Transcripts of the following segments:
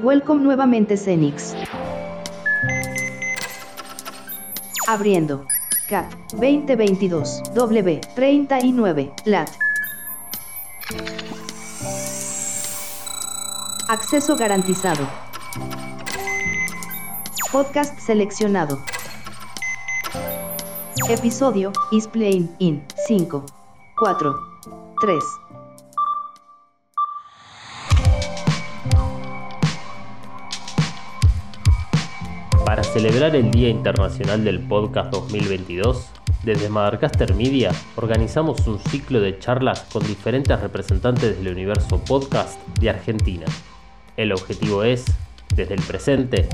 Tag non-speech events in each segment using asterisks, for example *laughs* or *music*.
Welcome nuevamente Cenix. Abriendo. CAT 2022 W 39 LAT. Acceso garantizado. Podcast seleccionado. Episodio is playing in 5, 4, 3. Celebrar el Día Internacional del Podcast 2022, desde Madarcaster Media organizamos un ciclo de charlas con diferentes representantes del universo podcast de Argentina. El objetivo es, desde el presente,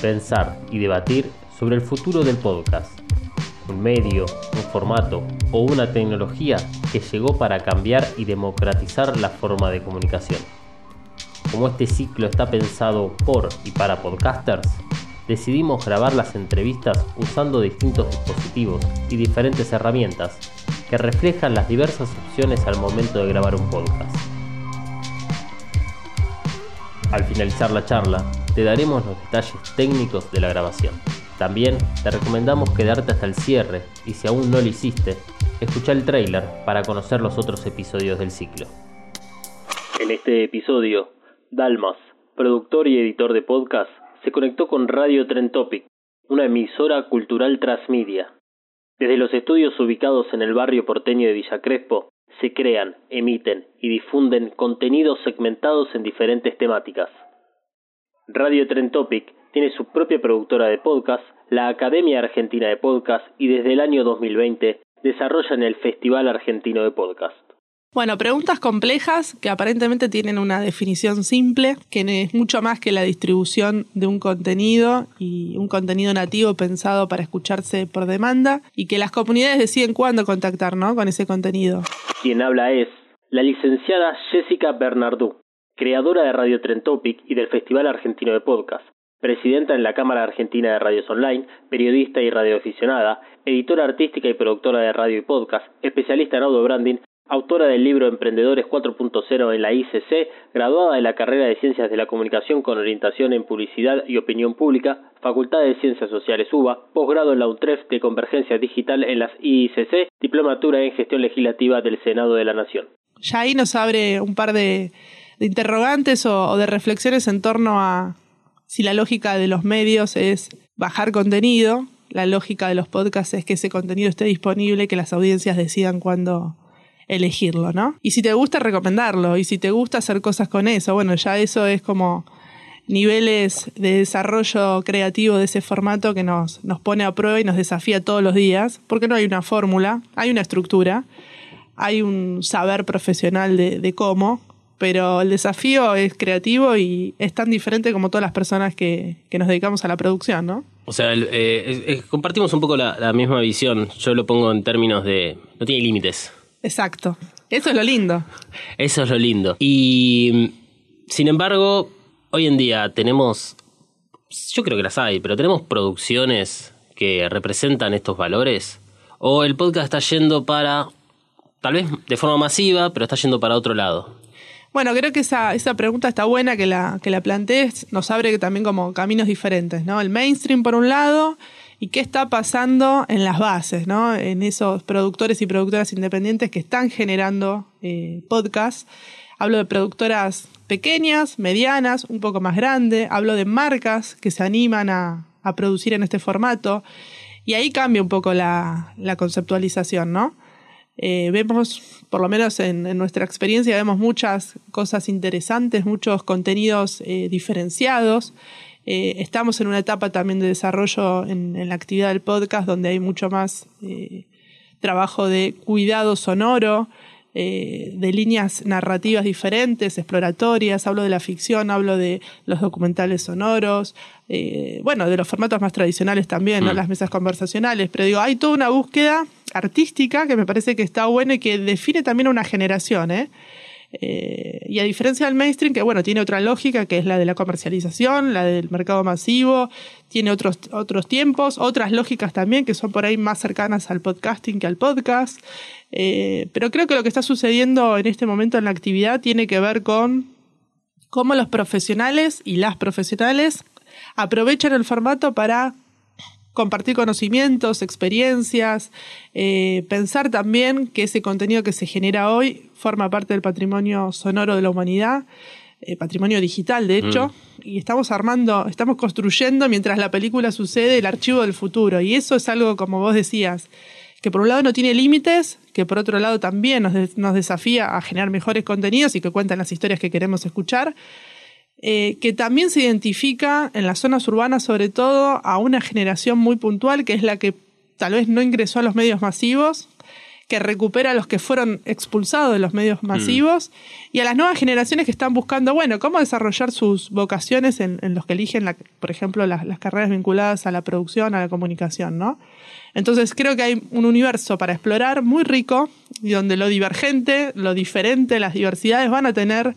pensar y debatir sobre el futuro del podcast. Un medio, un formato o una tecnología que llegó para cambiar y democratizar la forma de comunicación. Como este ciclo está pensado por y para podcasters, decidimos grabar las entrevistas usando distintos dispositivos y diferentes herramientas que reflejan las diversas opciones al momento de grabar un podcast. Al finalizar la charla, te daremos los detalles técnicos de la grabación. También te recomendamos quedarte hasta el cierre y si aún no lo hiciste, escucha el trailer para conocer los otros episodios del ciclo. En este episodio, Dalmas, productor y editor de podcast, se conectó con Radio Tren Topic, una emisora cultural transmedia. Desde los estudios ubicados en el barrio porteño de Villa Crespo, se crean, emiten y difunden contenidos segmentados en diferentes temáticas. Radio Tren Topic tiene su propia productora de podcast, la Academia Argentina de Podcast y desde el año 2020 desarrollan el Festival Argentino de Podcast. Bueno, preguntas complejas que aparentemente tienen una definición simple, que es mucho más que la distribución de un contenido y un contenido nativo pensado para escucharse por demanda y que las comunidades deciden cuándo contactar ¿no? con ese contenido. Quien habla es la licenciada Jessica Bernardú, creadora de Radio Trentopic y del Festival Argentino de Podcast, presidenta en la Cámara Argentina de Radios Online, periodista y radioaficionada, editora artística y productora de radio y podcast, especialista en audio branding, autora del libro Emprendedores 4.0 en la ICC, graduada de la carrera de Ciencias de la Comunicación con orientación en Publicidad y Opinión Pública, Facultad de Ciencias Sociales UBA, posgrado en la UTREF de Convergencia Digital en las IICC, diplomatura en Gestión Legislativa del Senado de la Nación. Ya ahí nos abre un par de, interrogantes o de reflexiones en torno a si la lógica de los medios es bajar contenido, la lógica de los podcasts es que ese contenido esté disponible, que las audiencias decidan cuándo elegirlo, ¿no? Y si te gusta, recomendarlo. Y si te gusta hacer cosas con eso, bueno, ya eso es como niveles de desarrollo creativo de ese formato que nos, nos pone a prueba y nos desafía todos los días, porque no hay una fórmula, hay una estructura, hay un saber profesional de, cómo, pero el desafío es creativo y es tan diferente como todas las personas que, nos dedicamos a la producción, ¿no? O sea, eh, compartimos un poco la misma visión. Yo lo pongo en términos de... no tiene límites. Exacto. Eso es lo lindo. Eso es lo lindo. Y sin embargo, hoy en día tenemos, yo creo que las hay, pero tenemos producciones que representan estos valores. O el podcast está yendo para, tal vez de forma masiva, pero está yendo para otro lado. Bueno, creo que esa, esa pregunta está buena que la, que la plantees. Nos abre también como caminos diferentes, ¿no? El mainstream por un lado y qué está pasando en las bases, ¿no? en esos productores y productoras independientes que están generando eh, podcasts. Hablo de productoras pequeñas, medianas, un poco más grandes, hablo de marcas que se animan a, producir en este formato y ahí cambia un poco la, conceptualización, ¿no? Eh, vemos, por lo menos en, nuestra experiencia, vemos muchas cosas interesantes, muchos contenidos eh, diferenciados eh, estamos en una etapa también de desarrollo en, la actividad del podcast donde hay mucho más eh, trabajo de cuidado sonoro, eh, de líneas narrativas diferentes, exploratorias, hablo de la ficción, hablo de los documentales sonoros, bueno, de los formatos más tradicionales también, mm. las mesas conversacionales, pero digo, hay toda una búsqueda artística que me parece que está buena y que define también una generación, ¿eh? Eh, y a diferencia del mainstream, que bueno, tiene otra lógica, que es la de la comercialización, la del mercado masivo, tiene otros, otros tiempos, otras lógicas también que son por ahí más cercanas al podcasting que al podcast. Eh, pero creo que lo que está sucediendo en este momento en la actividad tiene que ver con cómo los profesionales y las profesionales aprovechan el formato para compartir conocimientos, experiencias, eh, pensar también que ese contenido que se genera hoy forma parte del patrimonio sonoro de la humanidad, eh, patrimonio digital de hecho, mm. y estamos armando, estamos construyendo mientras la película sucede el archivo del futuro, y eso es algo, como vos decías, que por un lado no tiene límites, que por otro lado también nos, nos desafía a generar mejores contenidos y que cuentan las historias que queremos escuchar, eh, que también se identifica en las zonas urbanas sobre todo a una generación muy puntual que es la que tal vez no ingresó a los medios masivos, que recupera a los que fueron expulsados de los medios mm. masivos y a las nuevas generaciones que están buscando, bueno, cómo desarrollar sus vocaciones en, los que eligen, por ejemplo, las, las, carreras vinculadas a la producción, a la comunicación, ¿no? Entonces creo que hay un universo para explorar muy rico y donde lo divergente, lo diferente, las diversidades van a tener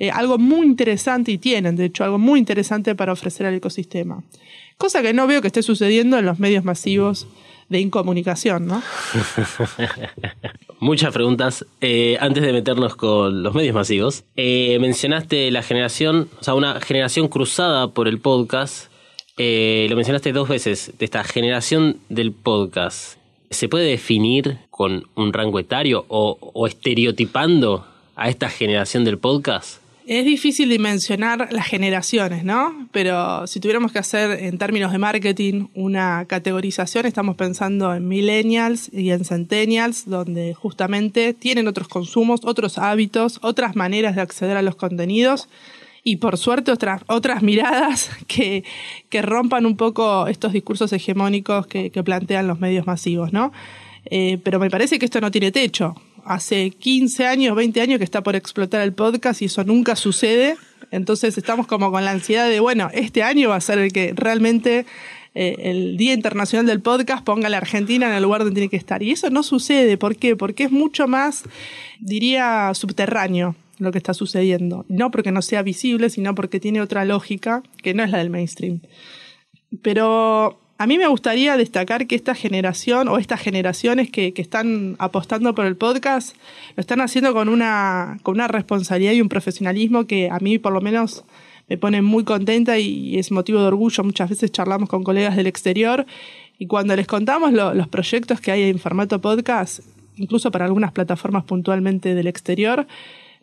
eh, algo muy interesante y tienen, de hecho, algo muy interesante para ofrecer al ecosistema. Cosa que no veo que esté sucediendo en los medios masivos de incomunicación, ¿no? *laughs* Muchas preguntas. Eh, antes de meternos con los medios masivos, eh, mencionaste la generación, o sea, una generación cruzada por el podcast. lo mencionaste dos veces, de esta generación del podcast. ¿Se puede definir con un rango etario o, o estereotipando a esta generación del podcast? Es difícil dimensionar las generaciones, ¿no? Pero si tuviéramos que hacer en términos de marketing una categorización, estamos pensando en millennials y en centennials, donde justamente tienen otros consumos, otros hábitos, otras maneras de acceder a los contenidos y por suerte otras, otras miradas *laughs* que, que rompan un poco estos discursos hegemónicos que, plantean los medios masivos, ¿no? Eh, pero me parece que esto no tiene techo hace 15 años, 20 años que está por explotar el podcast y eso nunca sucede. Entonces estamos como con la ansiedad de, bueno, este año va a ser el que realmente eh, el Día Internacional del Podcast ponga a la Argentina en el lugar donde tiene que estar. Y eso no sucede. ¿Por qué? Porque es mucho más, diría, subterráneo lo que está sucediendo. No porque no sea visible, sino porque tiene otra lógica que no es la del mainstream. Pero a mí me gustaría destacar que esta generación o estas generaciones que, están apostando por el podcast lo están haciendo con una, con una responsabilidad y un profesionalismo que a mí por lo menos me pone muy contenta y es motivo de orgullo. Muchas veces charlamos con colegas del exterior y cuando les contamos los proyectos que hay en formato podcast, incluso para algunas plataformas puntualmente del exterior,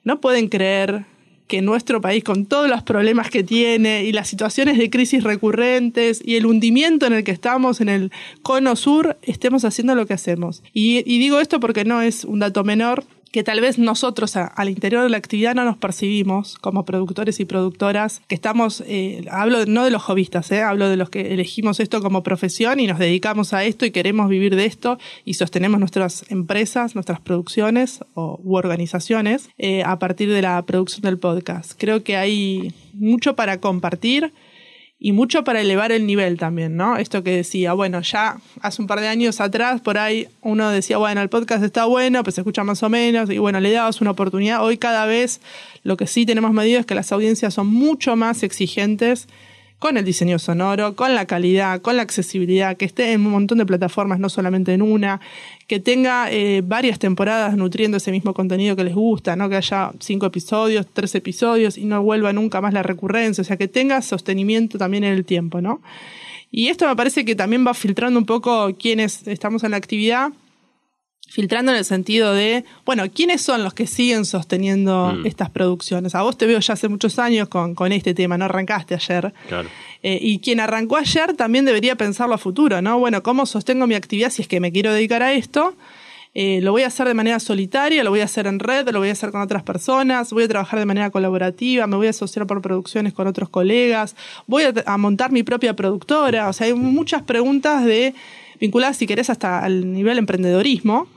no pueden creer que nuestro país, con todos los problemas que tiene y las situaciones de crisis recurrentes y el hundimiento en el que estamos en el cono sur, estemos haciendo lo que hacemos. Y, y digo esto porque no es un dato menor que tal vez nosotros al interior de la actividad no nos percibimos como productores y productoras, que estamos, eh, hablo no de los hobbyistas, eh, hablo de los que elegimos esto como profesión y nos dedicamos a esto y queremos vivir de esto y sostenemos nuestras empresas, nuestras producciones o, u organizaciones eh, a partir de la producción del podcast. Creo que hay mucho para compartir y mucho para elevar el nivel también, ¿no? Esto que decía, bueno, ya hace un par de años atrás, por ahí uno decía, bueno, el podcast está bueno, pues se escucha más o menos, y bueno, le dabas una oportunidad. Hoy cada vez lo que sí tenemos medido es que las audiencias son mucho más exigentes con el diseño sonoro, con la calidad, con la accesibilidad, que esté en un montón de plataformas, no solamente en una, que tenga eh, varias temporadas nutriendo ese mismo contenido que les gusta, ¿no? que haya cinco episodios, tres episodios y no vuelva nunca más la recurrencia, o sea, que tenga sostenimiento también en el tiempo. ¿no? Y esto me parece que también va filtrando un poco quienes estamos en la actividad filtrando en el sentido de, bueno, ¿quiénes son los que siguen sosteniendo mm. estas producciones? A vos te veo ya hace muchos años con, con este tema, no arrancaste ayer. Claro. Eh, y quien arrancó ayer también debería pensarlo a futuro, ¿no? Bueno, ¿cómo sostengo mi actividad si es que me quiero dedicar a esto? Eh, lo voy a hacer de manera solitaria, lo voy a hacer en red, lo voy a hacer con otras personas, voy a trabajar de manera colaborativa, me voy a asociar por producciones con otros colegas, voy a, a montar mi propia productora. O sea, hay muchas preguntas de vinculadas, si querés, hasta al nivel emprendedorismo,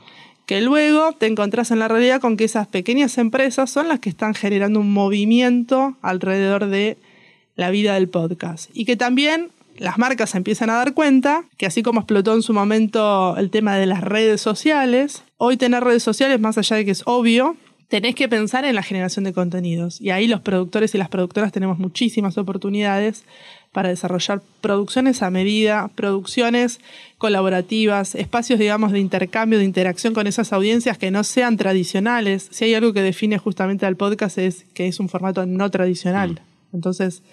que luego te encontrás en la realidad con que esas pequeñas empresas son las que están generando un movimiento alrededor de la vida del podcast. Y que también las marcas empiezan a dar cuenta que así como explotó en su momento el tema de las redes sociales, hoy tener redes sociales, más allá de que es obvio, tenés que pensar en la generación de contenidos. Y ahí los productores y las productoras tenemos muchísimas oportunidades para desarrollar producciones a medida, producciones colaborativas, espacios, digamos, de intercambio, de interacción con esas audiencias que no sean tradicionales. Si hay algo que define justamente al podcast es que es un formato no tradicional. Mm. Entonces,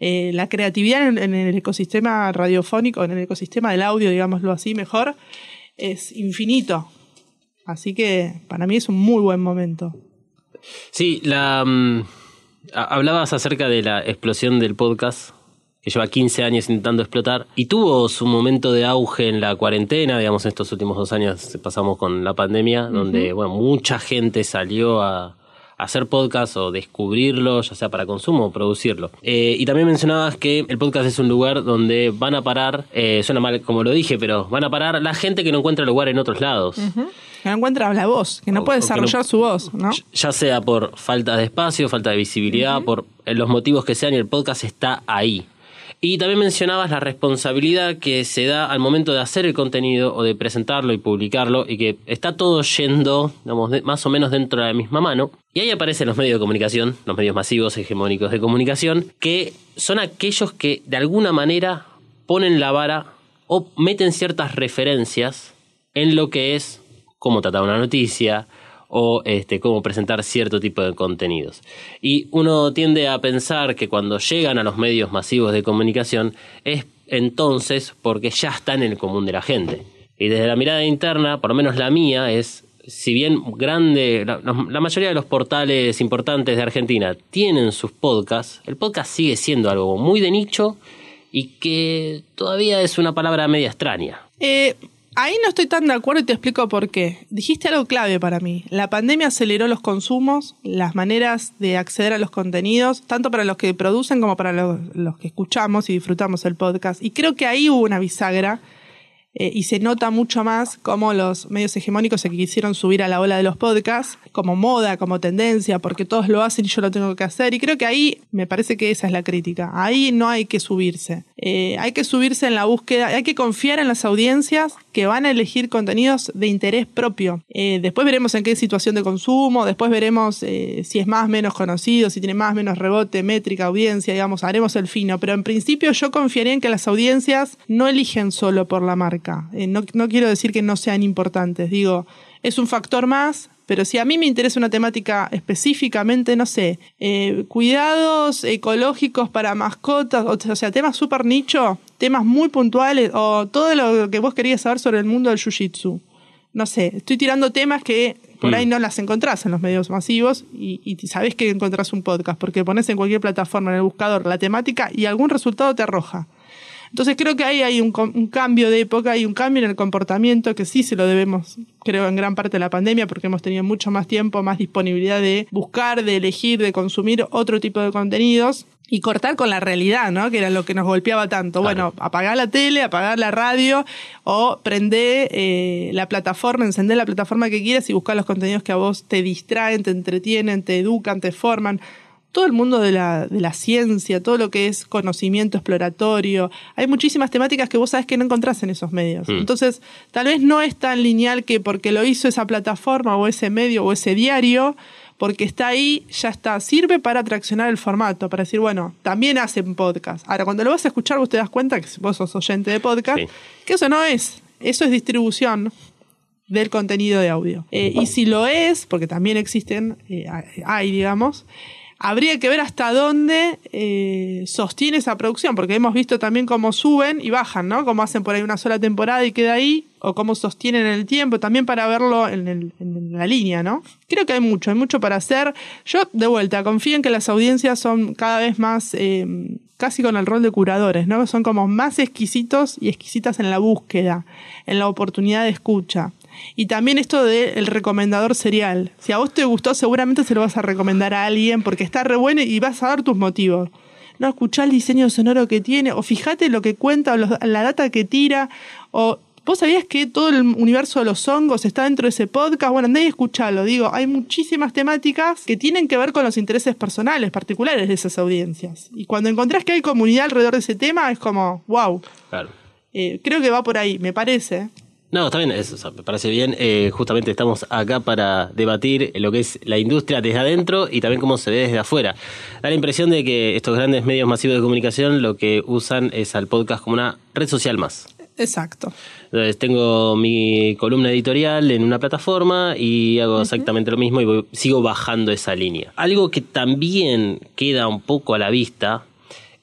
eh, la creatividad en, en, el ecosistema radiofónico, en el ecosistema del audio, digámoslo así, mejor, es infinito. Así que para mí es un muy buen momento. Sí, la mm, hablabas acerca de la explosión del podcast que lleva 15 años intentando explotar y tuvo su momento de auge en la cuarentena, digamos, estos últimos dos años pasamos con la pandemia, donde bueno, mucha gente salió a, hacer podcast o descubrirlo, ya sea para consumo o producirlo. Eh, y también mencionabas que el podcast es un lugar donde van a parar, eh, suena mal como lo dije, pero van a parar la gente que no encuentra lugar en otros lados. Que no encuentra la voz, que no puede desarrollar su voz, ¿no? Ya sea por falta de espacio, falta de visibilidad, por los motivos que sean, y el podcast está ahí. Y también mencionabas la responsabilidad que se da al momento de hacer el contenido o de presentarlo y publicarlo y que está todo yendo, digamos, más o menos dentro de la misma mano. Y ahí aparecen los medios de comunicación, los medios masivos hegemónicos de comunicación, que son aquellos que de alguna manera ponen la vara o meten ciertas referencias en lo que es cómo tratar una noticia, o este, cómo presentar cierto tipo de contenidos. Y uno tiende a pensar que cuando llegan a los medios masivos de comunicación es entonces porque ya está en el común de la gente. Y desde la mirada interna, por lo menos la mía, es, si bien grande, la, la mayoría de los portales importantes de Argentina tienen sus podcasts, el podcast sigue siendo algo muy de nicho y que todavía es una palabra media extraña. Eh, Ahí no estoy tan de acuerdo y te explico por qué. Dijiste algo clave para mí. La pandemia aceleró los consumos, las maneras de acceder a los contenidos, tanto para los que producen como para los, los que escuchamos y disfrutamos el podcast. Y creo que ahí hubo una bisagra eh, y se nota mucho más cómo los medios hegemónicos se quisieron subir a la ola de los podcasts como moda, como tendencia, porque todos lo hacen y yo lo tengo que hacer. Y creo que ahí me parece que esa es la crítica. Ahí no hay que subirse. Eh, hay que subirse en la búsqueda, hay que confiar en las audiencias que van a elegir contenidos de interés propio. Eh, después veremos en qué situación de consumo, después veremos si es más, menos conocido, si tiene más, menos rebote, métrica, audiencia, digamos, haremos el fino. Pero en principio yo confiaría en que las audiencias no eligen solo por la marca eh, no, quiero decir que no sean importantes, digo, es un factor más, pero si a mí me interesa una temática específicamente, no sé, eh, cuidados ecológicos para mascotas, o, sea, temas súper nicho, temas muy puntuales, o todo lo que vos querías saber sobre el mundo del jiu-jitsu. No sé, estoy tirando temas que por mm. ahí no las encontrás en los medios masivos y, y sabés que encontrás un podcast, porque pones en cualquier plataforma en el buscador la temática y algún resultado te arroja. Entonces creo que ahí hay un, cambio de época, hay un cambio en el comportamiento que sí se lo debemos, creo, en gran parte de la pandemia, porque hemos tenido mucho más tiempo, más disponibilidad de buscar, de elegir, de consumir otro tipo de contenidos y cortar con la realidad, ¿no? Que era lo que nos golpeaba tanto. Bueno, apagar la tele, apagar la radio o prender eh, la plataforma, encender la plataforma que quieras y buscar los contenidos que a vos te distraen, te entretienen, te educan, te forman todo el mundo de la, de la, ciencia, todo lo que es conocimiento exploratorio. Hay muchísimas temáticas que vos sabés que no encontrás en esos medios. Mm. Entonces, tal vez no es tan lineal que porque lo hizo esa plataforma o ese medio o ese diario, porque está ahí, ya está. Sirve para traccionar el formato, para decir, bueno, también hacen podcast. Ahora, cuando lo vas a escuchar, vos te das cuenta que vos sos oyente de podcast, que eso no es. Eso es distribución del contenido de audio. Eh, y si lo es, porque también existen, eh, hay, digamos, habría que ver hasta dónde eh, sostiene esa producción, porque hemos visto también cómo suben y bajan, ¿no? Cómo hacen por ahí una sola temporada y queda ahí, o cómo sostienen el tiempo, también para verlo en, la línea, ¿no? Creo que hay mucho, hay mucho para hacer. Yo, de vuelta, confío en que las audiencias son cada vez más, eh, casi con el rol de curadores, ¿no? Son como más exquisitos y exquisitas en la búsqueda, en la oportunidad de escucha. Y también esto del recomendador serial. Si a vos te gustó, seguramente se lo vas a recomendar a alguien porque está re bueno y vas a dar tus motivos. No, escuchá el diseño sonoro que tiene, o fíjate lo que cuenta, o la data que tira, o ¿Vos sabías que todo el universo de los hongos está dentro de ese podcast? Bueno, andá y escuchalo. Digo, hay muchísimas temáticas que tienen que ver con los intereses personales, particulares de esas audiencias. Y cuando encontrás que hay comunidad alrededor de ese tema, es como, wow. Claro. Eh, creo que va por ahí, me parece. No, está bien, eso, me parece bien. Eh, justamente estamos acá para debatir lo que es la industria desde adentro y también cómo se ve desde afuera. Da la impresión de que estos grandes medios masivos de comunicación lo que usan es al podcast como una red social más. Exacto. Entonces tengo mi columna editorial en una plataforma y hago exactamente lo mismo y sigo bajando esa línea. Algo que también queda un poco a la vista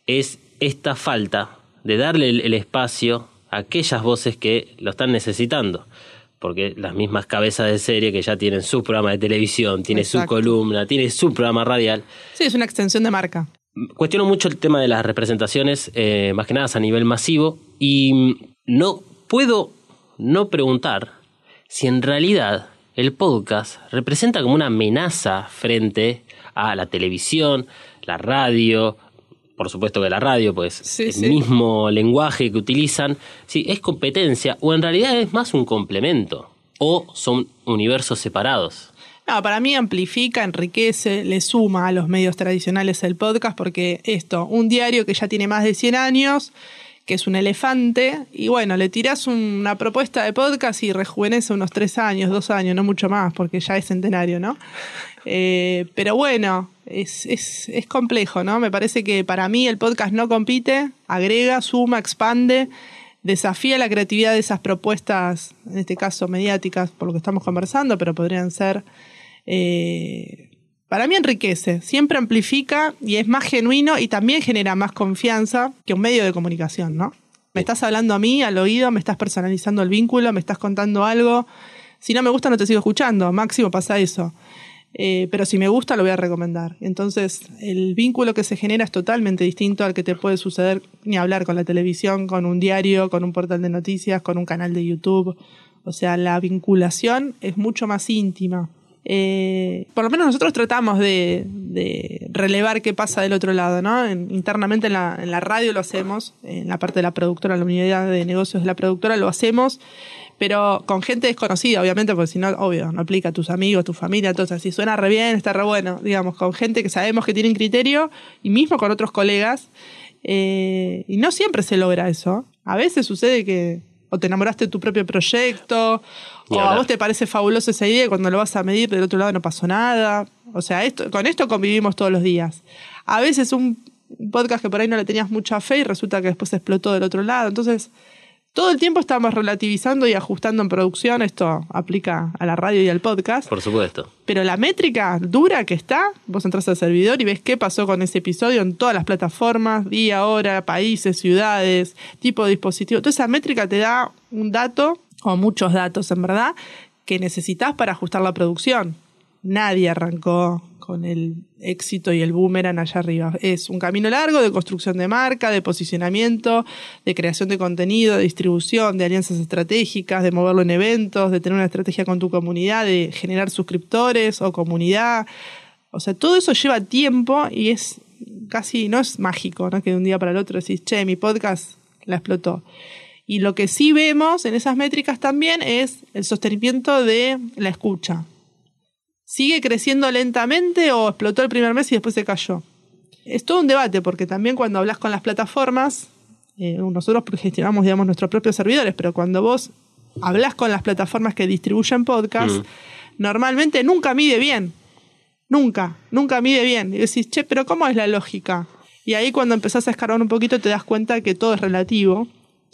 es esta falta de darle el espacio aquellas voces que lo están necesitando. Porque las mismas cabezas de serie que ya tienen su programa de televisión, tiene su columna, tiene su programa radial. Sí, es una extensión de marca. Cuestiono mucho el tema de las representaciones, eh, más que nada a nivel masivo, y no puedo no preguntar si en realidad el podcast representa como una amenaza frente a la televisión, la radio, por supuesto que la radio, pues el mismo lenguaje que utilizan, sí, es competencia o en realidad es más un complemento o son universos separados. No, para mí amplifica, enriquece, le suma a los medios tradicionales el podcast porque esto, un diario que ya tiene más de 100 años, que es un elefante, y bueno, le tirás una propuesta de podcast y rejuvenece unos 3 años, 2 años, no mucho más, porque ya es centenario, ¿no? Eh, pero bueno, es, es, es complejo, ¿no? Me parece que para mí el podcast no compite, agrega, suma, expande, desafía la creatividad de esas propuestas, en este caso mediáticas, por lo que estamos conversando, pero podrían ser... Eh, para mí enriquece, siempre amplifica y es más genuino y también genera más confianza que un medio de comunicación, ¿no? Me estás hablando a mí, al oído, me estás personalizando el vínculo, me estás contando algo. Si no me gusta, no te sigo escuchando. Máximo pasa eso. Eh, pero si me gusta lo voy a recomendar. Entonces, el vínculo que se genera es totalmente distinto al que te puede suceder ni hablar con la televisión, con un diario, con un portal de noticias, con un canal de YouTube. O sea, la vinculación es mucho más íntima. Eh, por lo menos nosotros tratamos de, relevar qué pasa del otro lado, ¿no? internamente en la, en la radio lo hacemos, en la parte de la productora, la unidad de negocios de la productora lo hacemos pero con gente desconocida, obviamente, porque si no, obvio, no aplica a tus amigos, tu familia, todo Si suena re bien, está re bueno, digamos, con gente que sabemos que tienen criterio y mismo con otros colegas. Eh, y no siempre se logra eso. A veces sucede que o te enamoraste de tu propio proyecto, o a vos te parece fabulosa esa idea y cuando lo vas a medir del otro lado no pasó nada. O sea, esto, con esto convivimos todos los días. A veces un podcast que por ahí no le tenías mucha fe y resulta que después explotó del otro lado. Entonces, todo el tiempo estamos relativizando y ajustando en producción, esto aplica a la radio y al podcast. Por supuesto. Pero la métrica dura que está, vos entras al servidor y ves qué pasó con ese episodio en todas las plataformas, día, hora, países, ciudades, tipo de dispositivo. Toda esa métrica te da un dato, o muchos datos en verdad, que necesitas para ajustar la producción. Nadie arrancó con el éxito y el boomerang allá arriba. Es un camino largo de construcción de marca, de posicionamiento, de creación de contenido, de distribución, de alianzas estratégicas, de moverlo en eventos, de tener una estrategia con tu comunidad, de generar suscriptores o comunidad. O sea, todo eso lleva tiempo y es casi, no es mágico, ¿no? Que de un día para el otro decís, che, mi podcast la explotó. Y lo que sí vemos en esas métricas también es el sostenimiento de la escucha. ¿Sigue creciendo lentamente o explotó el primer mes y después se cayó? Es todo un debate porque también cuando hablas con las plataformas, eh, nosotros gestionamos digamos, nuestros propios servidores, pero cuando vos hablas con las plataformas que distribuyen podcast, mm. normalmente nunca mide bien. Nunca, nunca mide bien. Y decís, che, pero ¿cómo es la lógica? Y ahí cuando empezás a escarbar un poquito te das cuenta que todo es relativo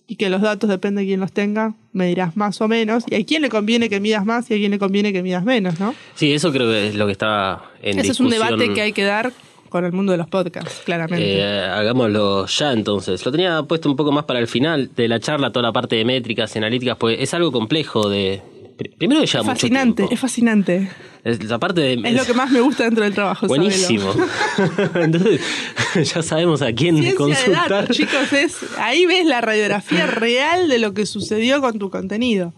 y que los datos, depende de quién los tenga, medirás más o menos. Y a quién le conviene que midas más y a quién le conviene que midas menos, ¿no? Sí, eso creo que es lo que está en Ese es un debate que hay que dar con el mundo de los podcasts, claramente. Eh, hagámoslo ya entonces. Lo tenía puesto un poco más para el final de la charla, toda la parte de métricas y analíticas, pues es algo complejo de... Primero que ya es fascinante, es fascinante. Es, de, es, lo que más me gusta dentro del trabajo. Buenísimo. *laughs* Entonces, *laughs* ya sabemos a quién Ciencia consultar. chicos, es, ahí ves la radiografía *laughs* real de lo que sucedió con tu contenido.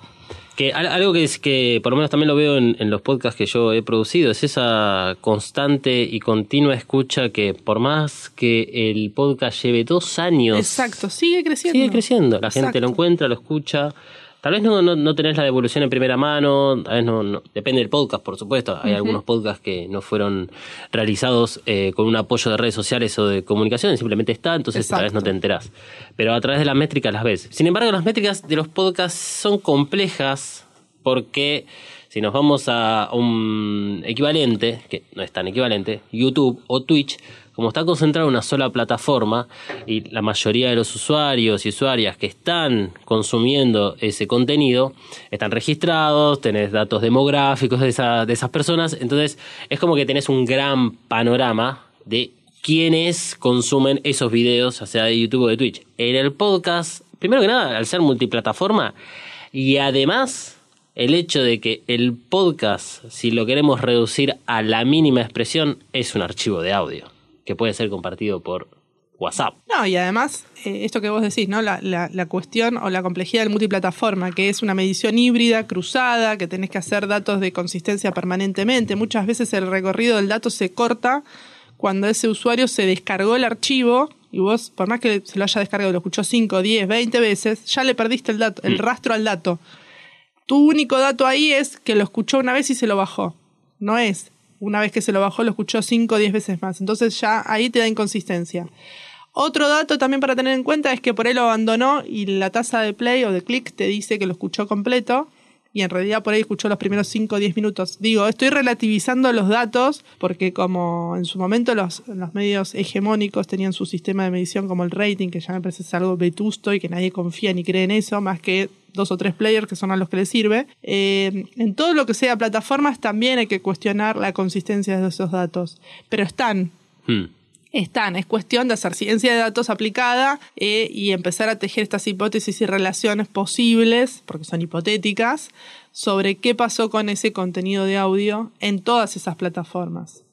Que algo que es que por lo menos también lo veo en, los podcasts que yo he producido, es esa constante y continua escucha que por más que el podcast lleve dos años. Exacto, sigue creciendo. Sigue creciendo. La gente lo encuentra, lo escucha Tal vez no, no, tenés la devolución en primera mano, tal vez no, depende del podcast, por supuesto. Hay algunos podcasts que no fueron realizados eh, con un apoyo de redes sociales o de comunicación, simplemente está, entonces tal vez no te enterás. Pero a través de las métricas las ves. Sin embargo, las métricas de los podcasts son complejas porque si nos vamos a un equivalente, que no es tan equivalente, YouTube o Twitch, como está concentrado en una sola plataforma y la mayoría de los usuarios y usuarias que están consumiendo ese contenido están registrados, tenés datos demográficos de, de esas personas, entonces es como que tenés un gran panorama de quiénes consumen esos videos, sea de YouTube o de Twitch. En el podcast, primero que nada, al ser multiplataforma y además el hecho de que el podcast, si lo queremos reducir a la mínima expresión, es un archivo de audio que puede ser compartido por WhatsApp. No, y además, eh, esto que vos decís, ¿no? La, la, cuestión o la complejidad del multiplataforma, que es una medición híbrida, cruzada, que tenés que hacer datos de consistencia permanentemente. Muchas veces el recorrido del dato se corta cuando ese usuario se descargó el archivo y vos, por más que se lo haya descargado, lo escuchó 5, 10, 20 veces, ya le perdiste el, dato, el mm. rastro al dato. Tu único dato ahí es que lo escuchó una vez y se lo bajó. No es una vez que se lo bajó, lo escuchó 5 o 10 veces más. Entonces ya ahí te da inconsistencia. Otro dato también para tener en cuenta es que por ahí lo abandonó y la tasa de play o de click te dice que lo escuchó completo y en realidad por ahí escuchó los primeros 5 o 10 minutos. Digo, estoy relativizando los datos porque como en su momento los, los, medios hegemónicos tenían su sistema de medición como el rating, que ya me parece algo vetusto y que nadie confía ni cree en eso, más que dos o tres players que son a los que les sirve. Eh, en todo lo que sea plataformas también hay que cuestionar la consistencia de esos datos, pero están. Hmm están. Es cuestión de hacer ciencia de datos aplicada eh, y empezar a tejer estas hipótesis y relaciones posibles, porque son hipotéticas, sobre qué pasó con ese contenido de audio en todas esas plataformas.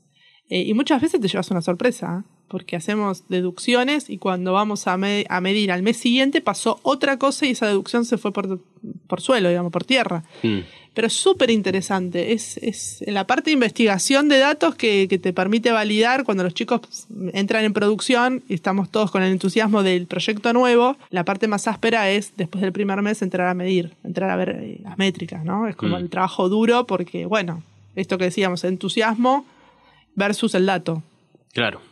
Eh, y muchas veces te llevas una sorpresa, ¿eh? porque hacemos deducciones y cuando vamos a, medir al mes siguiente pasó otra cosa y esa deducción se fue por, por suelo, digamos, por tierra. Hmm pero es súper interesante. Es, es la parte de investigación de datos que, te permite validar cuando los chicos entran en producción y estamos todos con el entusiasmo del proyecto nuevo. La parte más áspera es, después del primer mes, entrar a medir, entrar a ver eh, las métricas, ¿no? Es como mm. el trabajo duro porque, bueno, esto que decíamos, entusiasmo versus el dato. Claro.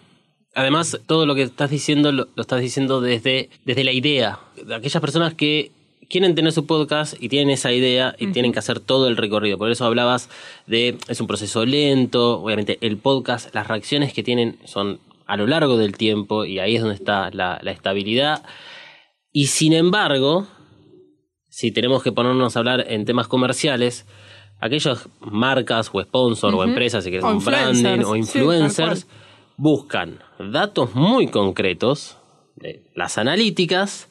Además, todo lo que estás diciendo lo, lo estás diciendo desde, desde la idea. De aquellas personas que quieren tener su podcast y tienen esa idea y tienen que hacer todo el recorrido. Por eso hablabas de, es un proceso lento, obviamente el podcast, las reacciones que tienen son a lo largo del tiempo y ahí es donde está la, estabilidad. Y sin embargo, si tenemos que ponernos a hablar en temas comerciales, aquellas marcas o sponsors o empresas, si quieren un branding o influencers, buscan datos muy concretos, de las analíticas,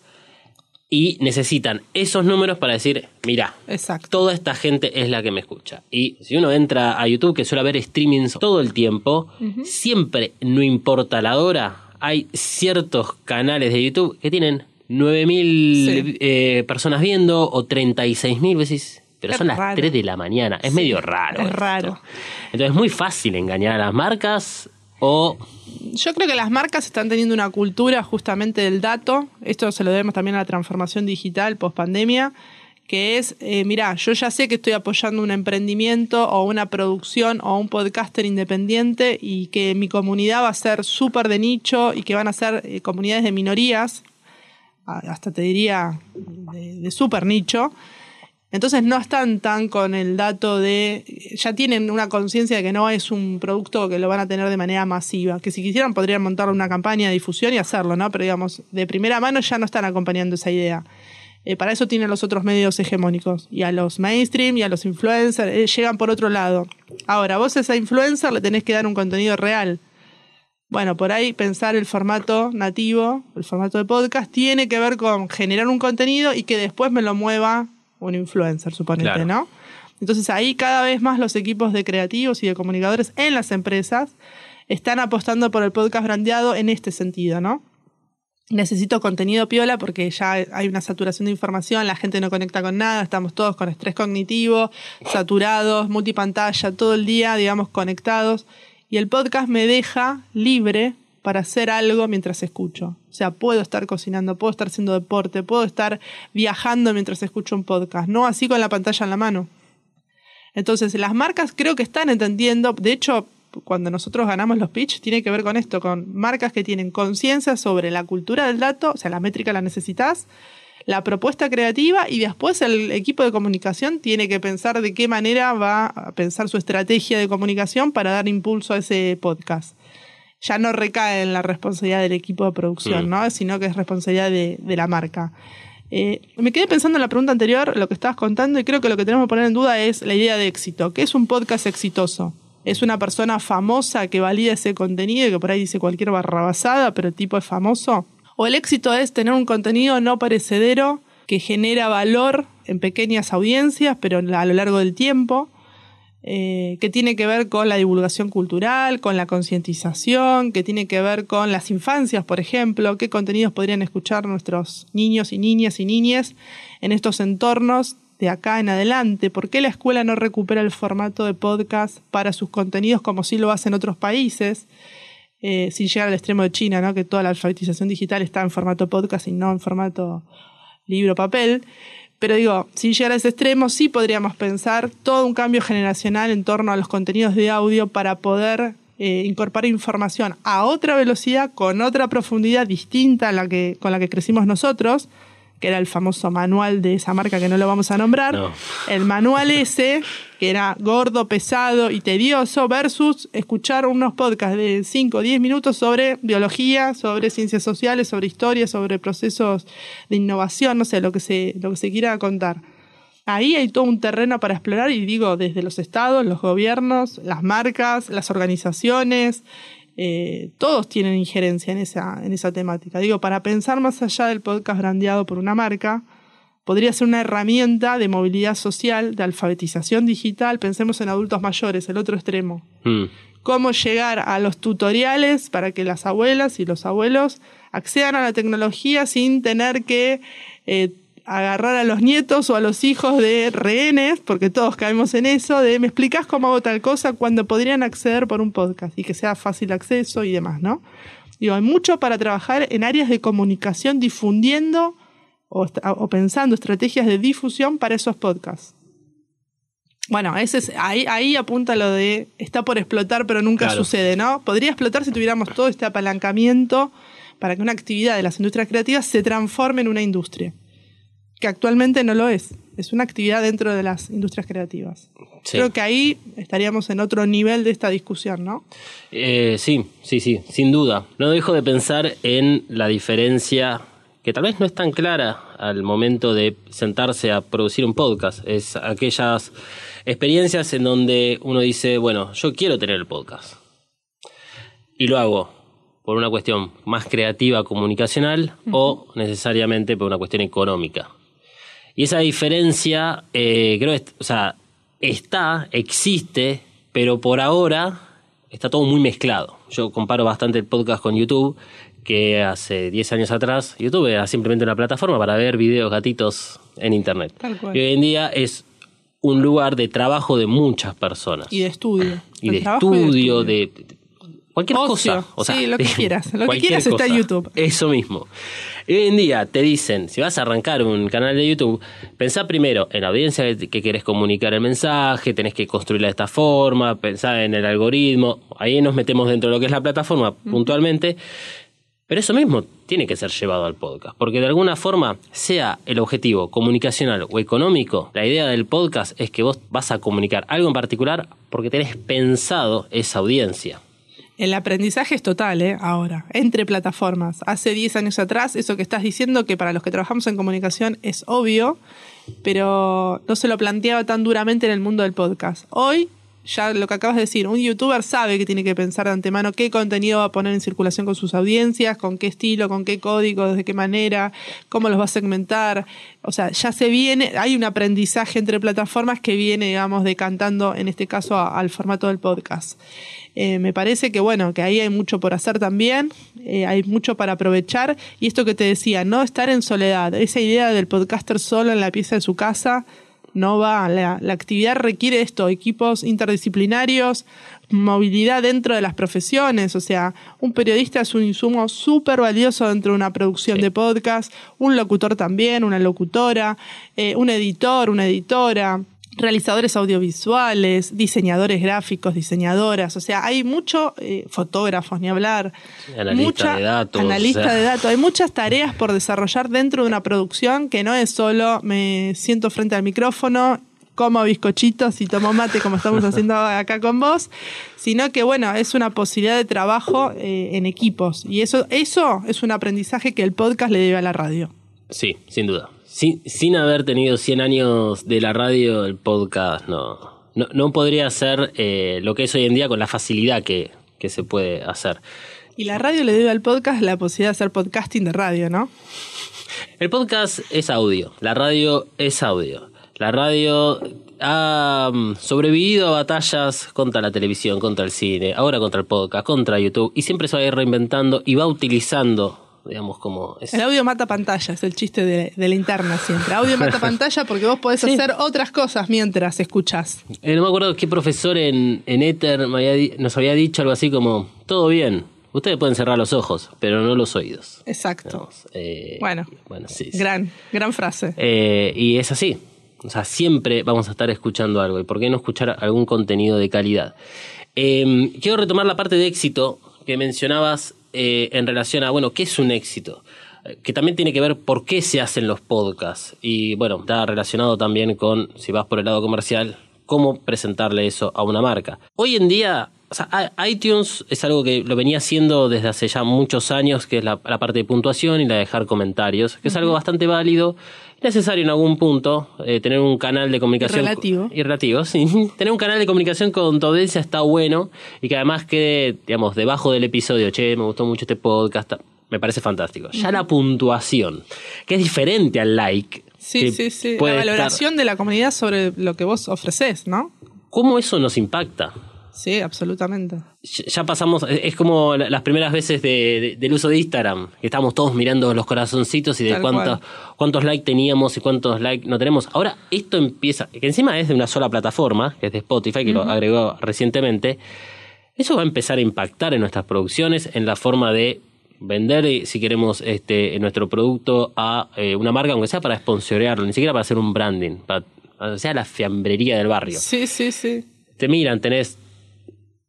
y necesitan esos números para decir, mira, toda esta gente es la que me escucha. Y si uno entra a YouTube, que suele haber streamings todo el tiempo, siempre, no importa la hora, hay ciertos canales de YouTube que tienen 9.000 eh, personas viendo o 36.000 veces. Pero son las 3 de la mañana. Es medio raro. Es raro. Entonces es muy fácil engañar a las marcas yo creo que las marcas están teniendo una cultura justamente del dato. Esto se lo debemos también a la transformación digital post pandemia, que es, eh, mira, yo ya sé que estoy apoyando un emprendimiento o una producción o un podcaster independiente y que mi comunidad va a ser súper de nicho y que van a ser eh, comunidades de minorías, hasta te diría de, de súper nicho. Entonces no están tan con el dato de, ya tienen una conciencia de que no es un producto que lo van a tener de manera masiva, que si quisieran podrían montar una campaña de difusión y hacerlo, ¿no? Pero digamos, de primera mano ya no están acompañando esa idea. Eh, para eso tienen los otros medios hegemónicos. Y a los mainstream y a los influencers eh, llegan por otro lado. Ahora, vos a esa influencer le tenés que dar un contenido real. Bueno, por ahí pensar el formato nativo, el formato de podcast, tiene que ver con generar un contenido y que después me lo mueva un influencer, suponete, ¿no? Entonces ahí cada vez más los equipos de creativos y de comunicadores en las empresas están apostando por el podcast brandeado en este sentido, ¿no? Necesito contenido piola porque ya hay una saturación de información, la gente no conecta con nada, estamos todos con estrés cognitivo, saturados, multipantalla, todo el día, digamos, conectados. Y el podcast me deja libre para hacer algo mientras escucho. O sea, puedo estar cocinando, puedo estar haciendo deporte, puedo estar viajando mientras escucho un podcast, no así con la pantalla en la mano. Entonces, las marcas creo que están entendiendo, de hecho, cuando nosotros ganamos los pitch, tiene que ver con esto, con marcas que tienen conciencia sobre la cultura del dato, o sea, la métrica la necesitas, la propuesta creativa y después el equipo de comunicación tiene que pensar de qué manera va a pensar su estrategia de comunicación para dar impulso a ese podcast ya no recae en la responsabilidad del equipo de producción, mm. ¿no? sino que es responsabilidad de, la marca. Eh, me quedé pensando en la pregunta anterior, lo que estabas contando, y creo que lo que tenemos que poner en duda es la idea de éxito. ¿Qué es un podcast exitoso? ¿Es una persona famosa que valida ese contenido y que por ahí dice cualquier barrabasada, pero el tipo es famoso? ¿O el éxito es tener un contenido no perecedero que genera valor en pequeñas audiencias, pero a lo largo del tiempo? Eh, que tiene que ver con la divulgación cultural, con la concientización, que tiene que ver con las infancias, por ejemplo, qué contenidos podrían escuchar nuestros niños y niñas y niñas en estos entornos de acá en adelante. ¿Por qué la escuela no recupera el formato de podcast para sus contenidos como sí lo hacen otros países? Eh, sin llegar al extremo de China, ¿no? que toda la alfabetización digital está en formato podcast y no en formato libro-papel. Pero digo, sin llegar a ese extremo, sí podríamos pensar todo un cambio generacional en torno a los contenidos de audio para poder eh, incorporar información a otra velocidad, con otra profundidad distinta a la que, con la que crecimos nosotros, que era el famoso manual de esa marca que no lo vamos a nombrar, el manual ese, que era gordo, pesado y tedioso, versus escuchar unos podcasts de 5 o 10 minutos sobre biología, sobre ciencias sociales, sobre historia, sobre procesos de innovación, no sé, lo que se, lo que se quiera contar. Ahí hay todo un terreno para explorar y digo, desde los estados, los gobiernos, las marcas, las organizaciones, eh, todos tienen injerencia en esa, en esa temática. Digo, para pensar más allá del podcast brandeado por una marca, podría ser una herramienta de movilidad social, de alfabetización digital. Pensemos en adultos mayores, el otro extremo. Hmm. Cómo llegar a los tutoriales para que las abuelas y los abuelos accedan a la tecnología sin tener que eh, agarrar a los nietos o a los hijos de rehenes, porque todos caemos en eso, de me explicas cómo hago tal cosa cuando podrían acceder por un podcast y que sea fácil acceso y demás, ¿no? Digo, hay mucho para trabajar en áreas de comunicación difundiendo o, pensando estrategias de difusión para esos podcasts. Bueno, ese es, ahí, ahí apunta lo de está por explotar, pero nunca sucede, ¿no? Podría explotar si tuviéramos todo este apalancamiento para que una actividad de las industrias creativas se transforme en una industria que actualmente no lo es. Es una actividad dentro de las industrias creativas. Creo que ahí estaríamos en otro nivel de esta discusión, ¿no? Eh, sí, sí, sí, sin duda. No dejo de pensar en la diferencia que tal vez no es tan clara al momento de sentarse a producir un podcast. Es aquellas experiencias en donde uno dice, bueno, yo quiero tener el podcast. Y lo hago por una cuestión más creativa, comunicacional, o necesariamente por una cuestión económica. Y esa diferencia, eh, creo, o sea, está, existe, pero por ahora está todo muy mezclado. Yo comparo bastante el podcast con YouTube, que hace 10 años atrás YouTube era simplemente una plataforma para ver videos gatitos en Internet. Y hoy en día es un lugar de trabajo de muchas personas. Y de estudio. Y de estudio, de, cualquier cosa. O sea, sí, lo que quieras. Lo que quieras está en YouTube. Eso mismo. Y hoy en día te dicen, si vas a arrancar un canal de YouTube, pensá primero en la audiencia que querés comunicar el mensaje, tenés que construirla de esta forma, pensá en el algoritmo, ahí nos metemos dentro de lo que es la plataforma puntualmente, pero eso mismo tiene que ser llevado al podcast, porque de alguna forma, sea el objetivo comunicacional o económico, la idea del podcast es que vos vas a comunicar algo en particular porque tenés pensado esa audiencia. El aprendizaje es total, ¿eh? Ahora, entre plataformas. Hace 10 años atrás, eso que estás diciendo, que para los que trabajamos en comunicación es obvio, pero no se lo planteaba tan duramente en el mundo del podcast. Hoy, ya lo que acabas de decir, un youtuber sabe que tiene que pensar de antemano qué contenido va a poner en circulación con sus audiencias, con qué estilo, con qué código, de qué manera, cómo los va a segmentar. O sea, ya se viene, hay un aprendizaje entre plataformas que viene, digamos, decantando, en este caso, al formato del podcast. Eh, me parece que bueno, que ahí hay mucho por hacer también, eh, hay mucho para aprovechar y esto que te decía, no estar en soledad, esa idea del podcaster solo en la pieza de su casa, no va. La, la actividad requiere esto, equipos interdisciplinarios, movilidad dentro de las profesiones. O sea, un periodista es un insumo súper valioso dentro de una producción de podcast, un locutor también, una locutora, eh, un editor, una editora realizadores audiovisuales, diseñadores gráficos, diseñadoras, o sea, hay mucho, eh, fotógrafos, ni hablar, analista de datos, analista de datos, hay muchas tareas por desarrollar dentro de una producción que no es solo me siento frente al micrófono como bizcochitos y tomo mate como estamos haciendo *laughs* acá con vos, sino que bueno, es una posibilidad de trabajo eh, en equipos. Y eso, eso es un aprendizaje que el podcast le debe a la radio. Sí, sin duda sin, haber tenido 100 años de la radio, el podcast no, no, podría ser eh, lo que es hoy en día con la facilidad que, se puede hacer. Y la radio le debe al podcast la posibilidad de hacer podcasting de radio, ¿no? El podcast es audio, la radio es audio. La radio ha mm, sobrevivido a batallas contra la televisión, contra el cine, ahora contra el podcast, contra YouTube, y siempre se va a ir reinventando y va utilizando digamos, como... El audio mata pantalla, es el chiste de, la interna siempre. Audio mata *laughs* pantalla porque vos podés hacer otras cosas mientras escuchás. Eh, no me acuerdo qué profesor en, en Ether nos había dicho algo así como, todo bien, Ustedes pueden cerrar los ojos, pero no los oídos. Exacto. Eh, bueno, bueno sí, Gran, gran frase. Eh, y es así. O sea, siempre vamos a estar escuchando algo. ¿Y por qué no escuchar algún contenido de calidad? quiero retomar la parte de éxito que mencionabas eh, en relación a, bueno, ¿qué es un éxito? Eh, que también tiene que ver por qué se hacen los podcasts. Y bueno, está relacionado también con, si vas por el lado comercial, cómo presentarle eso a una marca. Hoy en día, o sea, iTunes es algo que lo venía haciendo desde hace ya muchos años, que es la, parte de puntuación y la de dejar comentarios, que es algo bastante válido necesario en algún punto eh, tener un canal de comunicación. Relativo. Y relativo, sí. *laughs* tener un canal de comunicación con tu audiencia está bueno y que además quede, digamos, debajo del episodio, che, me gustó mucho este podcast, me parece fantástico. Ya la puntuación, que es diferente al like. Sí, sí, sí. La valoración de la comunidad sobre lo que vos ofreces, ¿no? ¿Cómo eso nos impacta? Sí, absolutamente. Ya pasamos, es como las primeras veces del uso de Instagram, que estábamos todos mirando los corazoncitos y de cuántos, cuántos likes teníamos y cuántos likes no tenemos. Ahora esto empieza, que encima es de una sola plataforma, que es de Spotify, que lo agregó recientemente. Eso va a empezar a impactar en nuestras producciones, en la forma de vender, si queremos, este, nuestro producto a eh, una marca, aunque sea para sponsorearlo, ni siquiera para hacer un branding, para, o sea la fiambrería del barrio. Sí, sí, sí. Te miran, tenés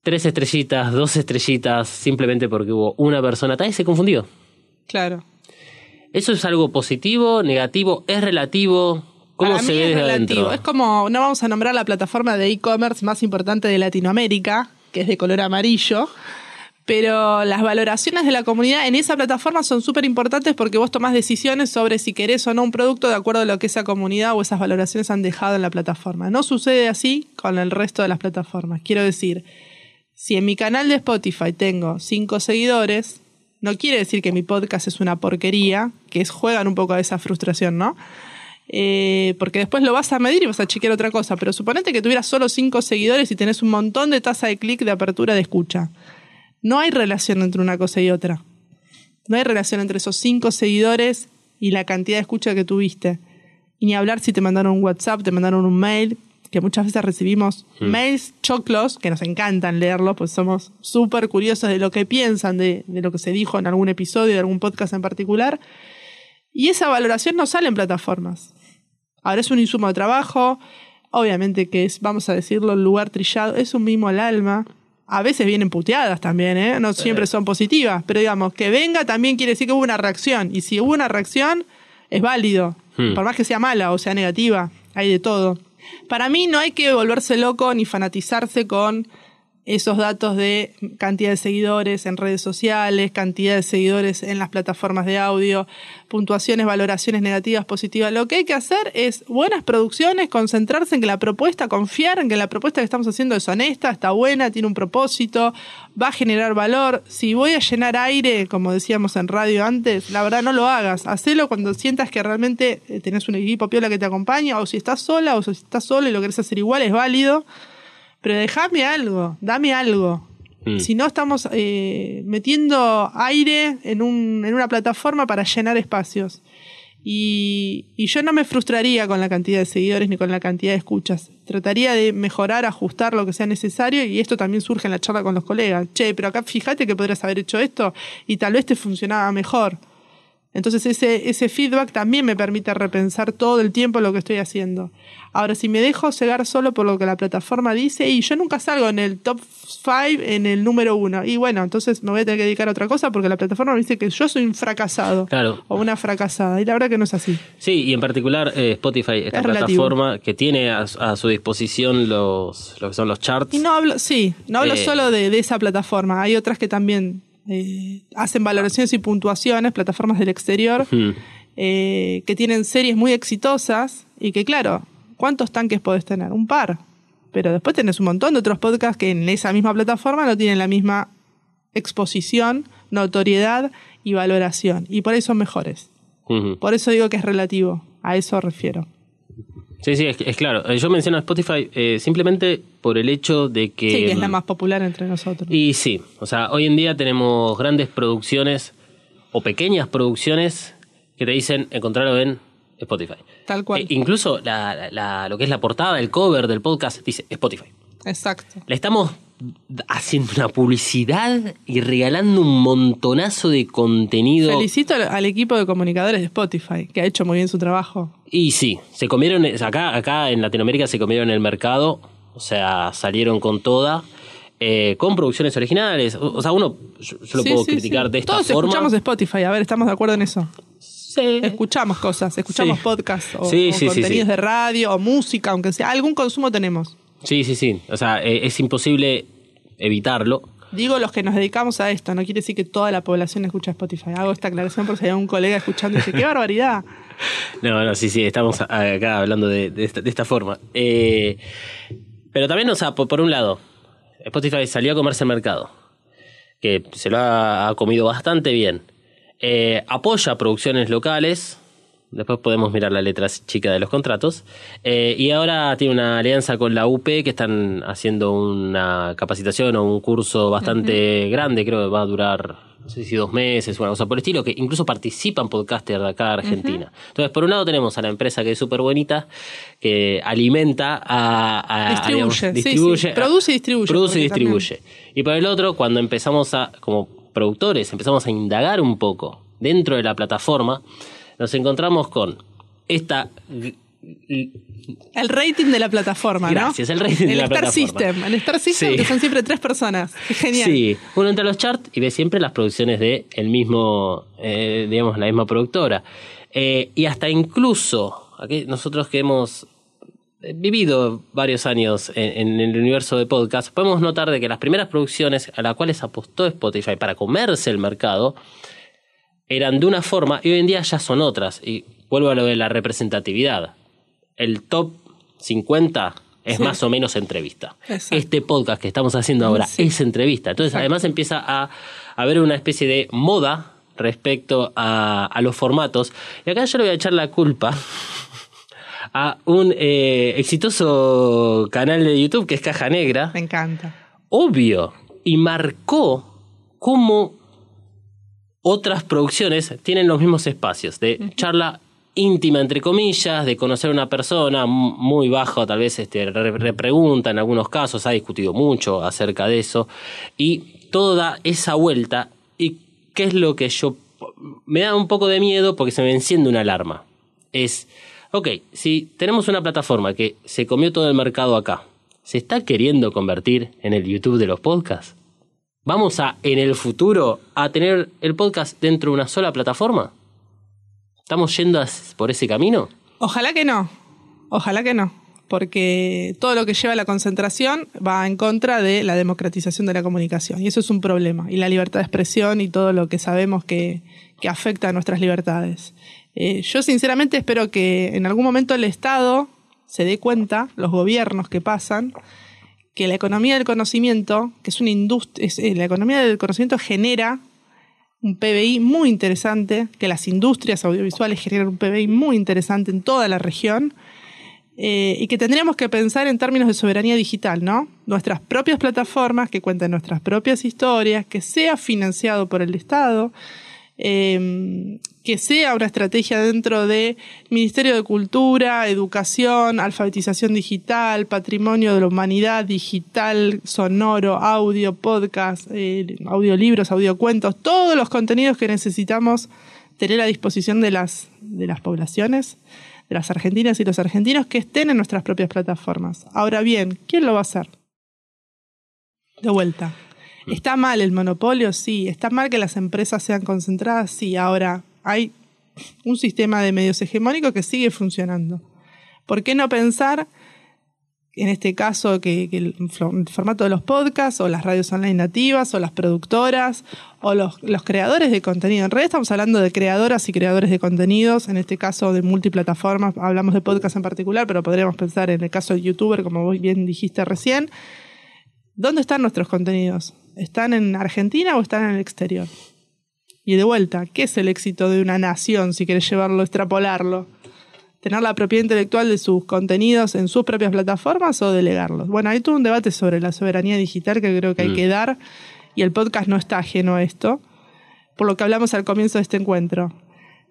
tres estrellitas, dos estrellitas, simplemente porque hubo una persona. Tal vez se confundió. Claro. ¿Eso es algo positivo, negativo? ¿Es relativo? ¿Cómo se ve desde adentro? Es como, no vamos a nombrar la plataforma de e-commerce más importante de Latinoamérica, que es de color amarillo, pero las valoraciones de la comunidad en esa plataforma son súper importantes porque vos tomás decisiones sobre si querés o no un producto de acuerdo a lo que esa comunidad o esas valoraciones han dejado en la plataforma. No sucede así con el resto de las plataformas. Quiero decir, si en mi canal de Spotify tengo cinco seguidores, no quiere decir que mi podcast es una porquería, que es, juegan un poco a esa frustración, ¿no? Eh, porque después lo vas a medir y vas a chequear otra cosa. Pero suponete que tuvieras solo cinco seguidores y tenés un montón de tasa de clic de apertura de escucha. No hay relación entre una cosa y otra. No hay relación entre esos cinco seguidores y la cantidad de escucha que tuviste. Y ni hablar si te mandaron un WhatsApp, te mandaron un mail, que muchas veces recibimos hmm. mails choclos, que nos encantan leerlos, pues somos súper curiosos de lo que piensan, de, lo que se dijo en algún episodio, de algún podcast en particular. Y esa valoración no sale en plataformas. Ahora es un insumo de trabajo, obviamente que es, vamos a decirlo, el lugar trillado, es un mimo al alma. A veces vienen puteadas también, ¿eh? no siempre son positivas, pero digamos, que venga también quiere decir que hubo una reacción. Y si hubo una reacción, es válido, hmm. por más que sea mala o sea negativa, hay de todo. Para mí no hay que volverse loco ni fanatizarse con esos datos de cantidad de seguidores en redes sociales, cantidad de seguidores en las plataformas de audio, puntuaciones, valoraciones negativas, positivas. Lo que hay que hacer es buenas producciones, concentrarse en que la propuesta, confiar en que la propuesta que estamos haciendo es honesta, está buena, tiene un propósito, va a generar valor. Si voy a llenar aire, como decíamos en radio antes, la verdad no lo hagas. Hacelo cuando sientas que realmente eh, tenés un equipo piola que te acompaña, o si estás sola, o si estás solo y lo querés hacer igual, es válido pero déjame algo, dame algo. Mm. Si no estamos eh, metiendo aire en, un, en una plataforma para llenar espacios. Y, y yo no me frustraría con la cantidad de seguidores ni con la cantidad de escuchas. Trataría de mejorar, ajustar lo que sea necesario y esto también surge en la charla con los colegas. Che, pero acá fíjate que podrías haber hecho esto y tal vez te funcionaba mejor. Entonces ese, ese feedback también me permite repensar todo el tiempo lo que estoy haciendo. Ahora, si me dejo cegar solo por lo que la plataforma dice, y yo nunca salgo en el top 5, en el número uno, y bueno, entonces me voy a tener que dedicar a otra cosa porque la plataforma me dice que yo soy un fracasado Claro. o una fracasada, y la verdad que no es así. Sí, y en particular eh, Spotify, esta Es relativo. plataforma que tiene a, a su disposición los, lo que son los charts. Y no hablo, sí, no hablo Eh. solo de, de esa plataforma, hay otras que también eh, hacen valoraciones y puntuaciones, plataformas del exterior, Hmm. eh, que tienen series muy exitosas y que claro, ¿cuántos tanques podés tener? Un par. Pero después tenés un montón de otros podcasts que en esa misma plataforma no tienen la misma exposición, notoriedad y valoración. Y por ahí son mejores. Por eso digo que es relativo. A eso refiero. Sí, sí, es, es claro. Eh, Yo menciono a Spotify eh, simplemente por el hecho de que... Sí, que es la más popular entre nosotros. Y sí, o sea, hoy en día tenemos grandes producciones o pequeñas producciones que te dicen encontrarlo en Spotify. Tal cual. Eh, incluso la- lo que es la portada, el cover del podcast dice Spotify. Exacto. Le estamos haciendo una publicidad y regalando un montonazo de contenido. Felicito al, al equipo de comunicadores de Spotify, que ha hecho muy bien su trabajo. Y sí, se comieron, acá, acá en Latinoamérica se comieron el mercado, o sea, salieron con toda, eh, con producciones originales. O, o sea, uno, yo, yo lo Sí, puedo sí, criticar sí. de esta Todos forma. escuchamos Spotify, a ver, estamos de acuerdo en eso. Sí. Escuchamos cosas, escuchamos podcasts o, Sí, o sí, sí, contenidos de radio o música, aunque sea, algún consumo tenemos. Sí, sí, sí. O sea, eh, es imposible evitarlo. Digo los que nos dedicamos a esto, no quiere decir que toda la población escucha Spotify. Hago esta aclaración por si hay un colega escuchando y dice, qué barbaridad. *laughs* No, no, sí, sí, estamos acá hablando de, de esta, de esta forma. Eh, pero también, o sea, por, por un lado, Spotify salió a comerse el mercado, que se lo ha, ha comido bastante bien. Eh, apoya producciones locales, después podemos mirar la letra chica de los contratos, eh, y ahora tiene una alianza con la UP que están haciendo una capacitación o un curso bastante grande, creo que va a durar no sé si dos meses, una cosa por el estilo, que incluso participan podcasters de acá de Argentina. Entonces, por un lado tenemos a la empresa que es súper bonita, que alimenta a... a- a, Distribuye, digamos, sí, distribuye, sí. Produce y distribuye, Produce y también- distribuye. Y por el otro, cuando empezamos a, como productores, empezamos a indagar un poco dentro de la plataforma, nos encontramos con esta... El rating de la plataforma, ¿no? Gracias, el rating de la Star plataforma. System. El Star System, Sí. que son siempre tres personas. Genial. Sí, uno entra a los charts y ve siempre las producciones de el mismo, eh, digamos, la misma productora. Eh, y hasta incluso, aquí nosotros que hemos eh, vivido varios años en, en el universo de podcast, podemos notar de que las primeras producciones a las cuales apostó Spotify para comerse el mercado eran de una forma y hoy en día ya son otras. Y vuelvo a lo de la representatividad. El top 50 es Sí. más o menos entrevista. Exacto. Este podcast que estamos haciendo ahora Sí. es entrevista. Entonces, Exacto. además empieza a haber una especie de moda respecto a, a los formatos. Y acá yo le voy a echar la culpa a un eh, exitoso canal de YouTube que es Caja Negra Me encanta. obvio y marcó cómo otras producciones tienen los mismos espacios de charla íntima entre comillas, de conocer a una persona muy bajo, tal vez este re- repregunta en algunos casos, ha discutido mucho acerca de eso y toda esa vuelta y qué es lo que yo me da un poco de miedo porque se me enciende una alarma. Es Ok, si tenemos una plataforma que se comió todo el mercado acá, ¿se está queriendo convertir en el YouTube de los podcasts? ¿Vamos a, en el futuro, a tener el podcast dentro de una sola plataforma? ¿Estamos yendo por ese camino? Ojalá que no. Ojalá que no. Porque todo lo que lleva a la concentración va en contra de la democratización de la comunicación. Y eso es un problema. Y la libertad de expresión y todo lo que sabemos que, que afecta a nuestras libertades. Eh, yo sinceramente espero que en algún momento el Estado se dé cuenta, los gobiernos que pasan, que la economía del conocimiento, que es una industria, la economía del conocimiento genera un PBI muy interesante, que las industrias audiovisuales generan un PBI muy interesante en toda la región, eh, y que tendríamos que pensar en términos de soberanía digital, ¿no? Nuestras propias plataformas que cuenten nuestras propias historias, que sea financiado por el Estado, eh, que sea una estrategia dentro de Ministerio de Cultura, Educación, Alfabetización Digital, Patrimonio de la Humanidad, Digital, Sonoro, Audio, Podcast, eh, audiolibros, audiocuentos, todos los contenidos que necesitamos tener a disposición de las, de las poblaciones, de las argentinas y los argentinos que estén en nuestras propias plataformas. Ahora bien, ¿quién lo va a hacer? De vuelta. ¿Está mal el monopolio? Sí. ¿Está mal que las empresas sean concentradas? Sí. Ahora, hay un sistema de medios hegemónico que sigue funcionando. ¿Por qué no pensar, en este caso, que, el, formato de los podcasts o las radios online nativas o las productoras o los, los, creadores de contenido? En realidad estamos hablando de creadoras y creadores de contenidos, en este caso de multiplataformas, hablamos de podcast en particular, pero podríamos pensar en el caso de youtuber, como vos bien dijiste recién. ¿Dónde están nuestros contenidos? ¿Están en Argentina o están en el exterior? Y de vuelta, ¿qué es el éxito de una nación si quieres llevarlo, extrapolarlo? ¿Tener la propiedad intelectual de sus contenidos en sus propias plataformas o delegarlos? Bueno, hay todo un debate sobre la soberanía digital que creo que hay mm. que dar y el podcast no está ajeno a esto, por lo que hablamos al comienzo de este encuentro.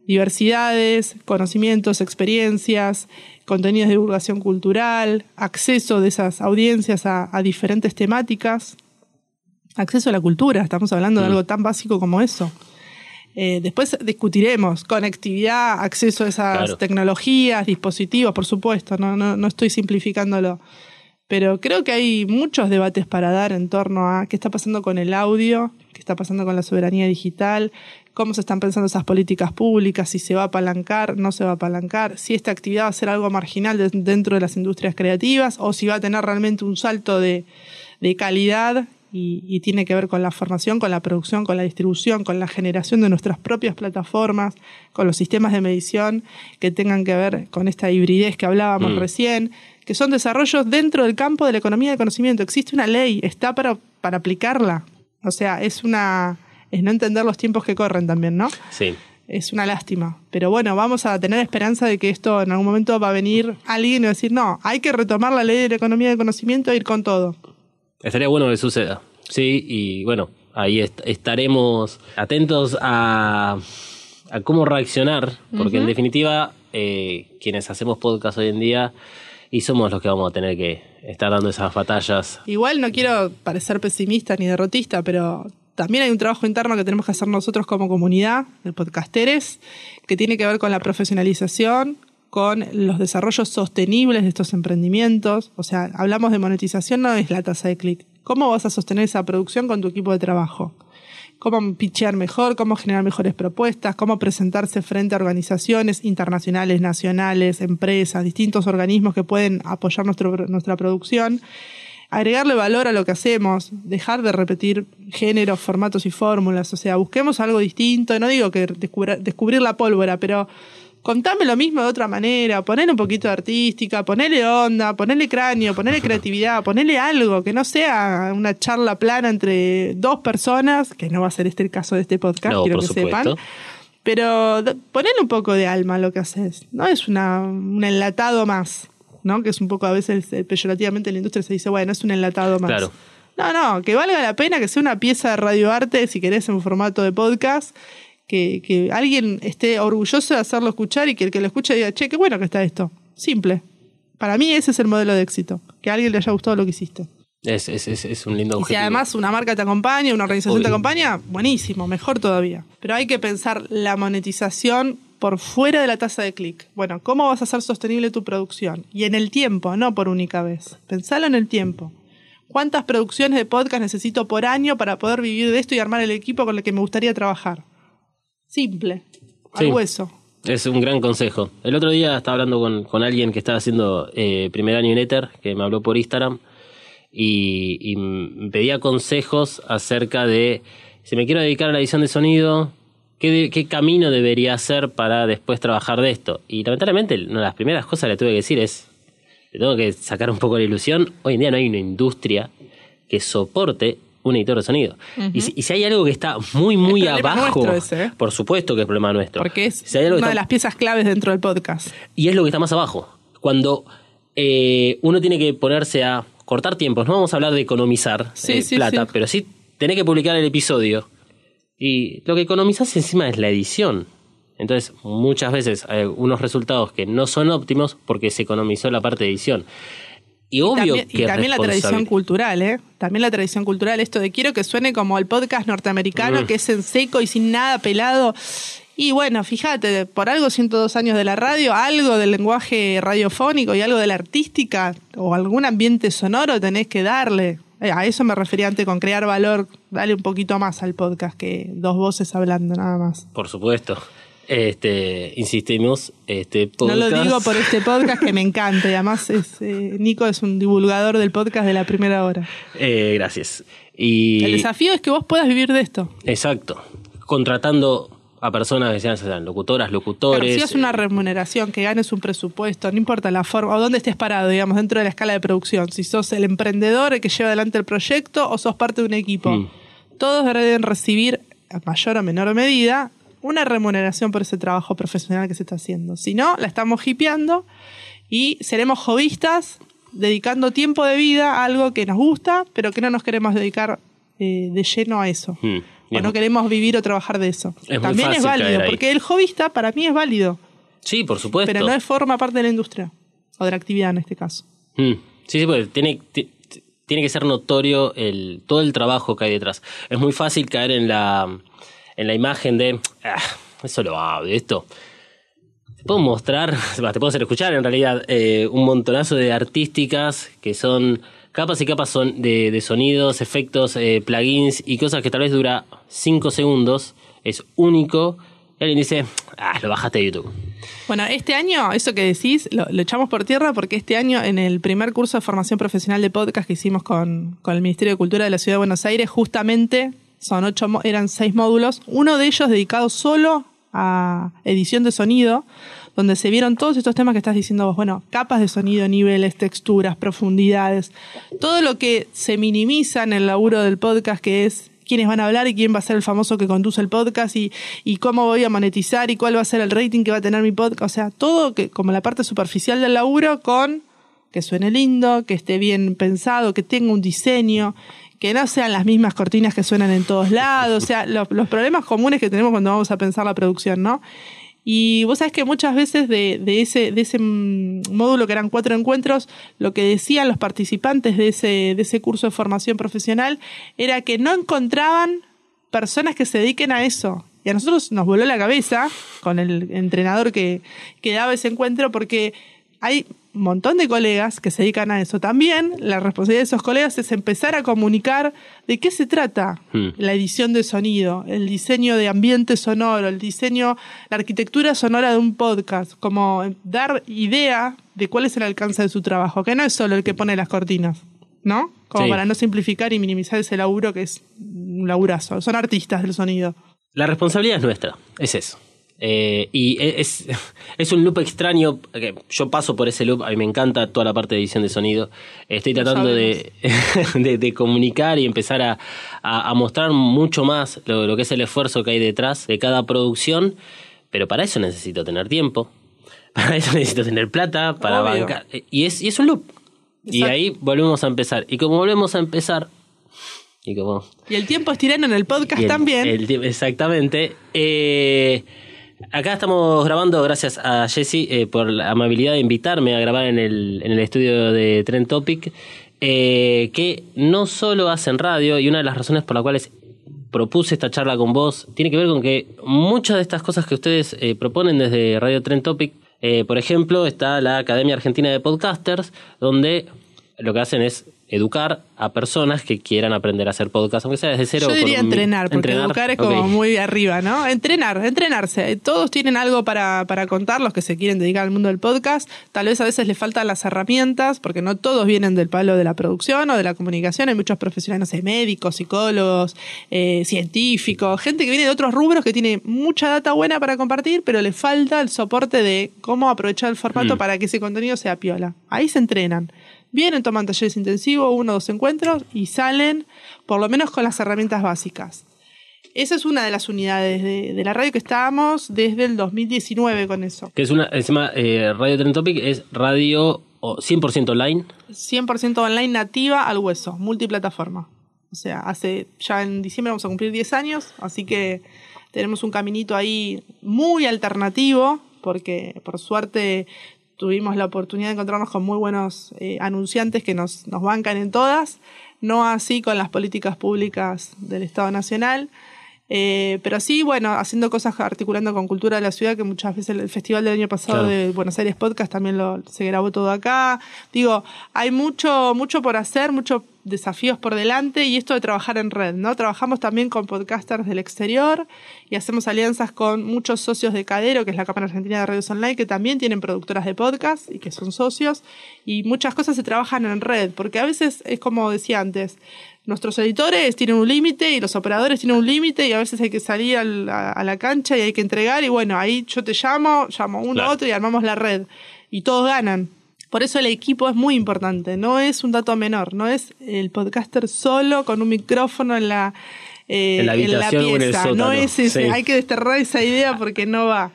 Diversidades, conocimientos, experiencias, contenidos de divulgación cultural, acceso de esas audiencias a, a diferentes temáticas, acceso a la cultura, estamos hablando mm. de algo tan básico como eso. Eh, después discutiremos conectividad, acceso a esas claro. tecnologías, dispositivos, por supuesto, no, no, no estoy simplificándolo. Pero creo que hay muchos debates para dar en torno a qué está pasando con el audio, qué está pasando con la soberanía digital, cómo se están pensando esas políticas públicas, si se va a apalancar, no se va a apalancar, si esta actividad va a ser algo marginal de, dentro de las industrias creativas o si va a tener realmente un salto de, de calidad y, y, tiene que ver con la formación, con la producción, con la distribución, con la generación de nuestras propias plataformas, con los sistemas de medición que tengan que ver con esta hibridez que hablábamos mm. recién, que son desarrollos dentro del campo de la economía de conocimiento. Existe una ley, está para, para aplicarla. O sea, es una es no entender los tiempos que corren también, ¿no? Sí. Es una lástima. Pero bueno, vamos a tener esperanza de que esto en algún momento va a venir alguien y va a decir, no, hay que retomar la ley de la economía de conocimiento e ir con todo. Estaría bueno que suceda. Sí, y bueno, ahí est estaremos atentos a, a, cómo reaccionar, porque uh -huh. en definitiva, eh, quienes hacemos podcast hoy en día, y somos los que vamos a tener que estar dando esas batallas. Igual no quiero parecer pesimista ni derrotista, pero también hay un trabajo interno que tenemos que hacer nosotros como comunidad de podcasteres, que tiene que ver con la profesionalización, con los desarrollos sostenibles de estos emprendimientos. O sea, hablamos de monetización, no es la tasa de clic. ¿Cómo vas a sostener esa producción con tu equipo de trabajo? ¿Cómo pitchear mejor? ¿Cómo generar mejores propuestas? ¿Cómo presentarse frente a organizaciones internacionales, nacionales, empresas, distintos organismos que pueden apoyar nuestro, nuestra producción? agregarle valor a lo que hacemos, dejar de repetir géneros, formatos y fórmulas, o sea, busquemos algo distinto, no digo que descubrir la pólvora, pero contame lo mismo de otra manera, ponele un poquito de artística, ponele onda, ponele cráneo, ponele *laughs* creatividad, ponele algo, que no sea una charla plana entre dos personas, que no va a ser este el caso de este podcast, no, quiero que supuesto. sepan. Pero ponele un poco de alma a lo que haces, no es una, un enlatado más. ¿no? Que es un poco a veces eh, peyorativamente en la industria se dice, bueno, es un enlatado más. Claro. No, no, que valga la pena que sea una pieza de radioarte, si querés, en formato de podcast, que, que alguien esté orgulloso de hacerlo escuchar y que el que lo escuche diga, che, qué bueno que está esto. Simple. Para mí ese es el modelo de éxito, que a alguien le haya gustado lo que hiciste. Es, es, es, es un lindo objetivo. Y si además una marca te acompaña, una organización Obvio. te acompaña, buenísimo, mejor todavía. Pero hay que pensar la monetización por fuera de la tasa de clic. Bueno, ¿cómo vas a hacer sostenible tu producción? Y en el tiempo, no por única vez. Pensalo en el tiempo. ¿Cuántas producciones de podcast necesito por año para poder vivir de esto y armar el equipo con el que me gustaría trabajar? Simple, al Sí. hueso. Es un gran consejo. El otro día estaba hablando con, con alguien que estaba haciendo eh, primer año en Ether, que me habló por Instagram, y, y me pedía consejos acerca de si me quiero dedicar a la edición de sonido, ¿qué, de- qué camino debería hacer para después trabajar de esto? Y lamentablemente, una de las primeras cosas que le tuve que decir es, le tengo que sacar un poco la ilusión, hoy en día no hay una industria que soporte un editor de sonido. y, si, y si hay algo que está muy, muy abajo, ese, ¿eh? por supuesto que es problema nuestro. Porque es Si hay algo que una de las piezas claves dentro del podcast. y es lo que está más abajo. Cuando eh, uno tiene que ponerse a cortar tiempos, no vamos a hablar de economizar Sí, eh, sí, plata, sí. pero sí tener que publicar el episodio. Y lo que economizás encima es la edición. Entonces, muchas veces hay unos resultados que no son óptimos porque se economizó la parte de edición. Y obvio también, que y es también la tradición cultural, ¿eh? También la tradición cultural, esto de quiero que suene como el podcast norteamericano, Mm. que es en seco y sin nada pelado. Y bueno, fíjate, por algo 102 años de la radio, algo del lenguaje radiofónico y algo de la artística o algún ambiente sonoro tenés que darle. Eh, A eso me refería antes con crear valor, dale un poquito más al podcast que dos voces hablando nada más. Por supuesto. Este, insistimos, este No lo podcast- digo por este podcast que me encanta y además es, eh, Nico es un divulgador del podcast de la primera hora. Eh, gracias. Y El desafío es que vos puedas vivir de esto. Exacto. Contratando a personas que sean, sean locutoras, locutores. si es una remuneración, que ganes un presupuesto, no importa la forma o dónde estés parado, digamos, dentro de la escala de producción. Si sos el emprendedor el que lleva adelante el proyecto o sos parte de un equipo. Mm. Todos deben recibir, a mayor o menor medida, una remuneración por ese trabajo profesional que se está haciendo. Si no, la estamos hipeando y seremos hobbyistas dedicando tiempo de vida a algo que nos gusta, pero que no nos queremos dedicar eh, de lleno a eso. Mm. Y O no queremos vivir o trabajar de eso. Es También es válido, porque el hobbyista para mí es válido, Sí, por supuesto. pero no es forma parte de la industria o de la actividad en este caso. Mm. Sí, sí, porque tiene, ti- ti- tiene que ser notorio el, todo el trabajo que hay detrás. Es muy fácil caer en la, en la imagen de, ah, eso lo de esto. Te puedo mostrar, *laughs* te puedo hacer escuchar en realidad eh, un montonazo de artísticas que son capas y capas son de, sonidos, efectos, eh, plugins y cosas que tal vez dura 5 segundos, es único. Y alguien dice, ah, lo bajaste de YouTube. Bueno, este año, eso que decís, lo, lo echamos por tierra porque este año en el primer curso de formación profesional de podcast que hicimos con, con el Ministerio de Cultura de la Ciudad de Buenos Aires, justamente son ocho, eran seis módulos, uno de ellos dedicado solo a edición de sonido, donde se vieron todos estos temas que estás diciendo vos, bueno, capas de sonido, niveles, texturas, profundidades, todo lo que se minimiza en el laburo del podcast, que es quiénes van a hablar y quién va a ser el famoso que conduce el podcast y, y cómo voy a monetizar y cuál va a ser el rating que va a tener mi podcast. O sea, todo que, como la parte superficial del laburo con que suene lindo, que esté bien pensado, que tenga un diseño, que no sean las mismas cortinas que suenan en todos lados. O sea, los, problemas comunes que tenemos cuando vamos a pensar la producción, ¿no? Y vos sabés que muchas veces de, de ese, de ese mm, módulo, que eran cuatro encuentros, lo que decían los participantes de ese, de ese curso de formación profesional era que no encontraban personas que se dediquen a eso. Y a nosotros nos voló la cabeza con el entrenador que, que daba ese encuentro porque hay un montón de colegas que se dedican a eso. También la responsabilidad de esos colegas es empezar a comunicar de qué se trata Hmm. la edición de sonido, el diseño de ambiente sonoro, el diseño, la arquitectura sonora de un podcast, como dar idea de cuál es el alcance de su trabajo, que no es solo el que pone las cortinas, ¿no? Como Sí. para no simplificar y minimizar ese laburo que es un laburazo. Son artistas del sonido. La responsabilidad es nuestra, es eso. Eh, y es, *laughs* es un loop extraño, yo paso por ese loop, a mí me encanta toda la parte de edición de sonido. Estoy tratando de, *laughs* de, de comunicar y empezar a, a- a mostrar mucho más lo, lo que es el esfuerzo que hay detrás de cada producción, pero para eso necesito tener tiempo, *laughs* para eso necesito tener plata, para Obvio. bancar. Y es, y es un loop. Y ahí volvemos a empezar. Y como volvemos a empezar, y como Y el tiempo es tirano en el podcast el- también. el exactamente. Eh, acá estamos grabando, gracias a Jesse eh, por la amabilidad de invitarme a grabar en el, en el estudio de Trend Topic, eh, que no solo hacen radio, y una de las razones por las cuales propuse esta charla con vos tiene que ver con que muchas de estas cosas que ustedes eh, proponen desde Radio Trend Topic, por ejemplo, está la Academia Argentina de Podcasters, donde lo que hacen es educar a personas que quieran aprender a hacer podcast, aunque sea desde cero. Yo diría entrenar, porque educar es como muy arriba, ¿no? Entrenar, entrenarse. Todos tienen algo para, para contar, los que se quieren dedicar al mundo del podcast. Tal vez a veces les faltan las herramientas, porque no todos vienen del palo de la producción o de la comunicación. Hay muchos profesionales, no sé, médicos, psicólogos, eh, científicos, gente que viene de otros rubros que tiene mucha data buena para compartir, pero le falta el soporte de cómo aprovechar el formato Mm. para que ese contenido sea piola. Ahí se entrenan. Vienen, toman talleres intensivos, uno o dos encuentros y salen por lo menos con las herramientas básicas. Esa es una de las unidades de, de la radio que estábamos desde el 2019 con eso. Que es una, encima, eh, Radio Trend Topic es radio o 100% online. 100% online nativa al hueso, multiplataforma. O sea, hace ya en diciembre vamos a cumplir 10 años, así que tenemos un caminito ahí muy alternativo, porque por suerte tuvimos la oportunidad de encontrarnos con muy buenos eh, anunciantes que nos, nos bancan en todas, no así con las políticas públicas del Estado Nacional. Eh, pero sí, bueno, haciendo cosas articulando con cultura de la ciudad, que muchas veces el festival del año pasado Claro. de Buenos Aires Podcast también lo, se grabó todo acá. Digo, hay mucho, mucho por hacer, muchos desafíos por delante y esto de trabajar en red, ¿no? Trabajamos también con podcasters del exterior y hacemos alianzas con muchos socios de Cadero, que es la Cámara Argentina de Radios Online, que también tienen productoras de podcast y que son socios y muchas cosas se trabajan en red, porque a veces es como decía antes, nuestros editores tienen un límite y los operadores tienen un límite y a veces hay que salir al- a, a la cancha y hay que entregar y bueno, ahí yo te llamo, llamo uno Claro. a otro y armamos la red y todos ganan. Por eso el equipo es muy importante, no es un dato menor, no es el podcaster solo con un micrófono en la, eh, En la habitación o en el pieza, no es ese, sí. hay que desterrar esa idea porque no va.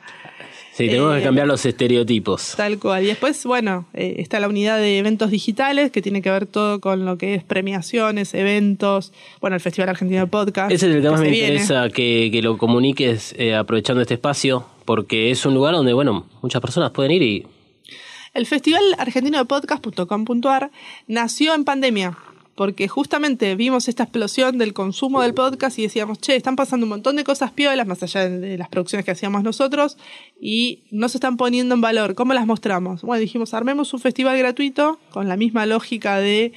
Sí, tenemos Eh, que cambiar los estereotipos. Tal cual. Y después, bueno, eh, está la unidad de eventos digitales, que tiene que ver todo con lo que es premiaciones, eventos, bueno, el Festival Argentino de Podcast. Ese es el que más se me viene. interesa que, que lo comuniques eh, aprovechando este espacio, porque es un lugar donde, bueno, muchas personas pueden ir y El Festival Argentino de Podcast.com.ar nació en pandemia, porque justamente vimos esta explosión del consumo del podcast y decíamos, che, están pasando un montón de cosas piolas, más allá de, las producciones que hacíamos nosotros, y no se están poniendo en valor. ¿Cómo las mostramos? Bueno, dijimos, armemos un festival gratuito con la misma lógica de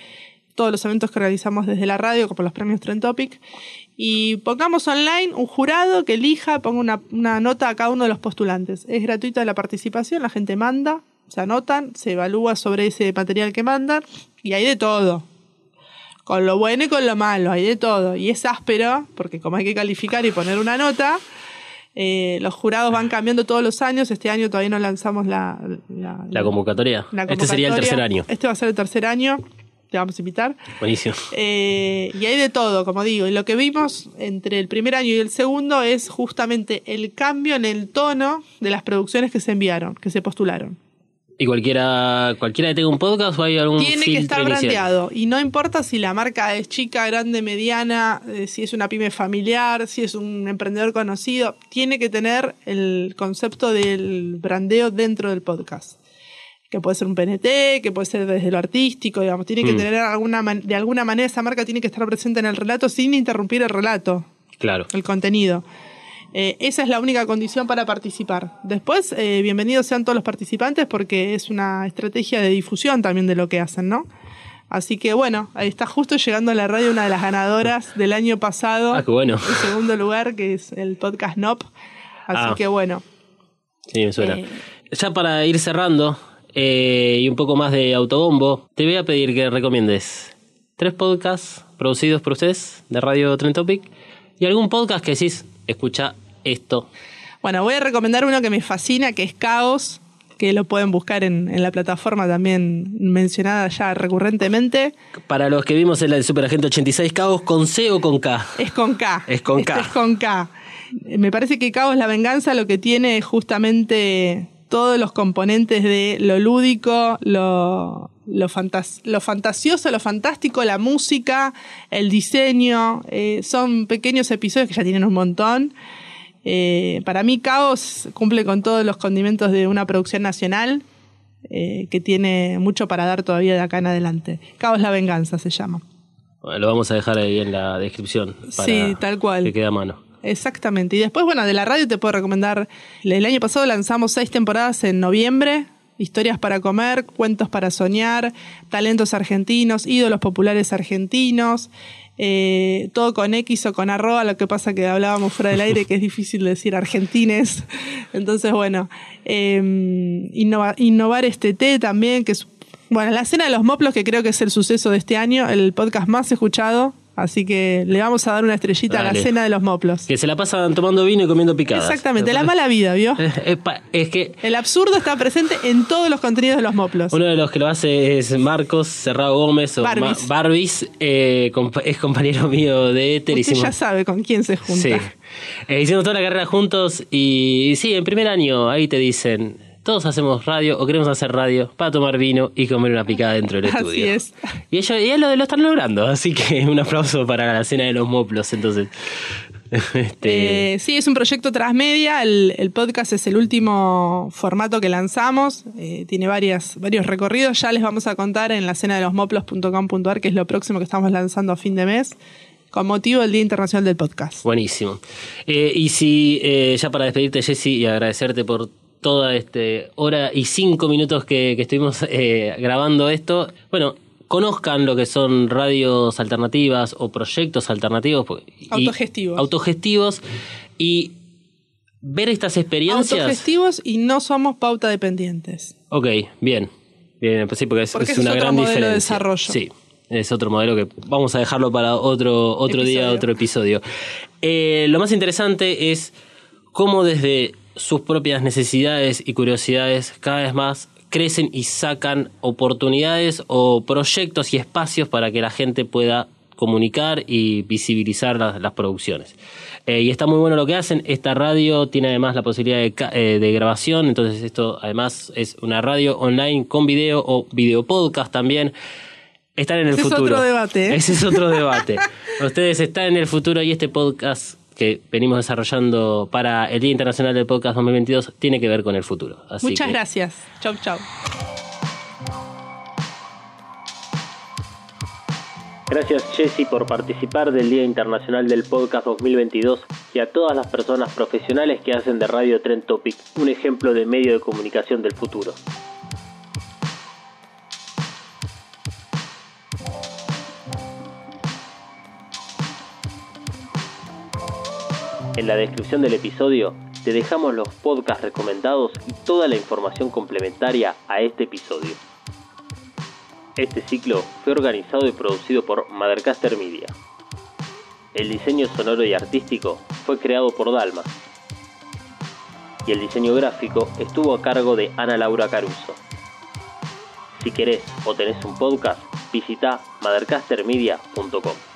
todos los eventos que realizamos desde la radio, como los premios Trend Topic, y pongamos online un jurado que elija, ponga una, una nota a cada uno de los postulantes. Es gratuita la participación, la gente manda, se anotan, se evalúa sobre ese material que mandan, y hay de todo. Con lo bueno y con lo malo, hay de todo. Y es áspero, porque como hay que calificar y poner una nota, eh, los jurados van cambiando todos los años. Este año todavía no lanzamos la, la, la convocatoria. la Este sería el tercer año. Este va a ser el tercer año. Te vamos a invitar. Buenísimo. Eh, y hay de todo, como digo. Y lo que vimos entre el primer año y el segundo es justamente el cambio en el tono de las producciones que se enviaron, que se postularon. ¿Y cualquiera, cualquiera que tenga un podcast o hay algún Tiene que estar inicial? brandeado. Y no importa si la marca es chica, grande, mediana, eh, si es una pyme familiar, si es un emprendedor conocido. Tiene que tener el concepto del brandeo dentro del podcast. Que puede ser un PNT, que puede ser desde lo artístico, digamos. Tiene que Mm. tener alguna man- de alguna manera esa marca tiene que estar presente en el relato sin interrumpir el relato Claro. el contenido. Eh, esa es la única condición para participar. Después, eh, bienvenidos sean todos los participantes porque es una estrategia de difusión también de lo que hacen, ¿no? Así que bueno, ahí está justo llegando a la radio una de las ganadoras del año pasado. Ah, qué bueno. En segundo lugar, que es el podcast NOP. Así Ah. que bueno. Sí, me suena. Eh. Ya para ir cerrando y un poco más de autobombo, te voy a pedir que recomiendes tres podcasts producidos por ustedes de Radio Trend Topic y algún podcast que decís, escucha esto. Bueno, voy a recomendar uno que me fascina, que es Caos, que lo pueden buscar en, en la plataforma también mencionada ya recurrentemente. Para los que vimos en la de Superagente 86 Caos, ¿con C o con K? Es con K. Es con Este K. Es con K. Me parece que Caos la venganza lo que tiene es justamente todos los componentes de lo lúdico, lo, lo, fantas- lo fantasioso, lo fantástico, la música, el diseño. eh, son pequeños episodios que ya tienen un montón. Eh, para mí Caos cumple con todos los condimentos de una producción nacional eh, que tiene mucho para dar todavía de acá en adelante. Caos la venganza se llama. Bueno, lo vamos a dejar ahí en la descripción. Para Sí, tal cual. Que quede a mano. Exactamente. Y después, bueno, de la radio te puedo recomendar. El año pasado lanzamos seis temporadas en noviembre. Historias para comer, cuentos para soñar, talentos argentinos, ídolos populares argentinos, eh, todo con X o con arroba, lo que pasa que hablábamos fuera del aire que es *laughs* difícil decir argentines. Entonces, bueno, eh, innova- innovar este té también, que es, bueno, la cena de los moplos, que creo que es el suceso de este año, el podcast más escuchado, así que le vamos a dar una estrellita a la cena de los moplos. Que se la pasan tomando vino y comiendo picadas. Exactamente, la mala vida, ¿vio? *laughs* Es, que El absurdo está presente en todos los contenidos de los moplos. uno de los que lo hace es Marcos Cerrado Gómez o. Ma- Barbis, eh, es compañero mío de Éter. Usted hicimos- ya sabe con quién se junta. Sí. Eh, hicimos toda la carrera juntos y sí, en primer año ahí te dicen, todos hacemos radio o queremos hacer radio para tomar vino y comer una picada dentro del Así estudio. es. Y ellos, y ellos lo, lo están logrando, así que *laughs* un aplauso para la cena de los moplos. Entonces, *laughs* este, Eh, sí, es un proyecto transmedia. El, el podcast es el último formato que lanzamos. Eh, tiene varias, varios recorridos. Ya les vamos a contar en la cena de los moplos.com.ar, que es lo próximo que estamos lanzando a fin de mes, con motivo del Día Internacional del Podcast. buenísimo. Eh, y si, eh, ya para despedirte, Jessy, y agradecerte por toda este hora y cinco minutos que, que estuvimos eh, grabando esto, bueno, conozcan lo que son radios alternativas o proyectos alternativos. pues, y- Autogestivos. autogestivos y ver estas experiencias. Autogestivos y no somos pauta dependientes. Ok, bien. Bien, pues sí, porque es, Porque es una es otro gran modelo de diferencia. desarrollo. Sí, es otro modelo que vamos a dejarlo para otro, otro día, otro episodio. Eh, lo más interesante es cómo desde sus propias necesidades y curiosidades cada vez más crecen y sacan oportunidades o proyectos y espacios para que la gente pueda comunicar y visibilizar las, las producciones. Eh, y está muy bueno lo que hacen. Esta radio tiene además la posibilidad de, eh, de grabación, entonces esto además es una radio online con video o video podcast también. Están en el Ese es futuro. otro debate, ¿eh? Ese es otro debate. *laughs* Ustedes están en el futuro y este podcast que venimos desarrollando para el Día Internacional del Podcast 2022 tiene que ver con el futuro. Así Muchas que- gracias. Chau, chau. Gracias Jesse por participar del Día Internacional del Podcast 2022 y a todas las personas profesionales que hacen de Radio Trend Topic un ejemplo de medio de comunicación del futuro. En la descripción del episodio te dejamos los podcasts recomendados y toda la información complementaria a este episodio. Este ciclo fue organizado y producido por Mothercaster Media. El diseño sonoro y artístico fue creado por Dalma. Y el diseño gráfico estuvo a cargo de Ana Laura Caruso. Si querés o tenés un podcast, visita mothercastermedia.com.